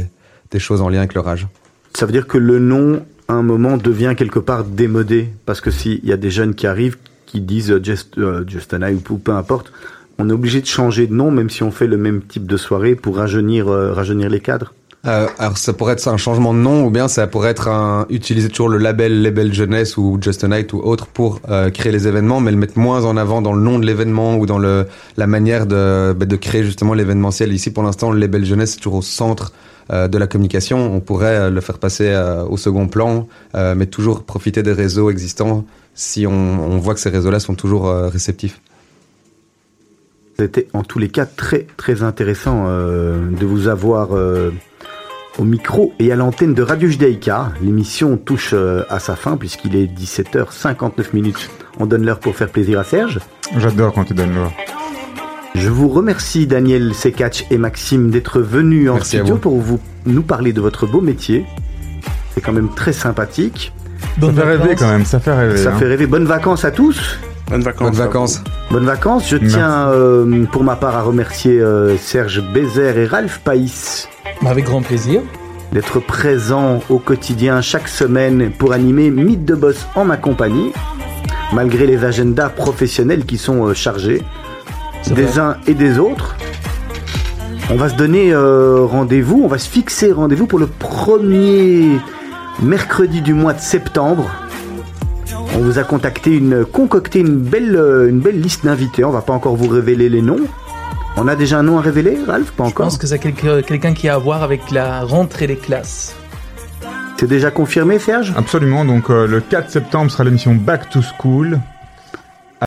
des choses en lien avec leur âge. Ça veut dire que le nom, un moment, devient quelque part démodé. Parce que s'il y a des jeunes qui arrivent, qui disent Just, euh, Just an ou peu importe, on est obligé de changer de nom, même si on fait le même type de soirée pour rajeunir, euh, rajeunir les cadres. Euh, alors ça pourrait être un changement de nom ou bien ça pourrait être un, utiliser toujours le label label jeunesse ou Just a Night ou autre pour euh, créer les événements mais le mettre moins en avant dans le nom de l'événement ou dans le la manière de bah, de créer justement l'événementiel ici pour l'instant le label jeunesse est toujours au centre de la communication on pourrait euh, le faire passer euh, au second plan euh, mais toujours profiter des réseaux existants si on, on voit que ces réseaux là sont toujours euh, réceptifs C'était en tous les cas très très intéressant euh, de vous avoir euh, au micro et à l'antenne de Radio Judaïka. L'émission touche euh, à sa fin puisqu'il est 17h59 minutes. On donne l'heure pour faire plaisir à Serge. J'adore quand tu donnes l'heure. Je vous remercie Daniel Sekatch et Maxime d'être venus en Merci studio vous. pour vous nous parler de votre beau métier. C'est quand même très sympathique. Ça Bonnes fait rêver quand même, ça fait rêver. Ça hein. fait rêver. Bonnes vacances à tous. Bonnes vacances. bonnes vacances Bonnes vacances. Je Merci. tiens euh, pour ma part à remercier euh, Serge Bézère et Ralph Païs Avec grand plaisir. d'être présents au quotidien chaque semaine pour animer Mythe de Boss en ma compagnie, malgré les agendas professionnels qui sont euh, chargés des vrai. uns et des autres. On va se donner euh, rendez-vous, on va se fixer rendez-vous pour le premier mercredi du mois de septembre. On vous a contacté une concocté une belle euh, une belle liste d'invités. On va pas encore vous révéler les noms. On a déjà un nom à révéler, Ralph? Pas Je encore? pense que c'est quelqu'un qui a à voir avec la rentrée des classes. C'est déjà confirmé, Serge? Absolument, donc euh, le 4 septembre sera l'émission Back to School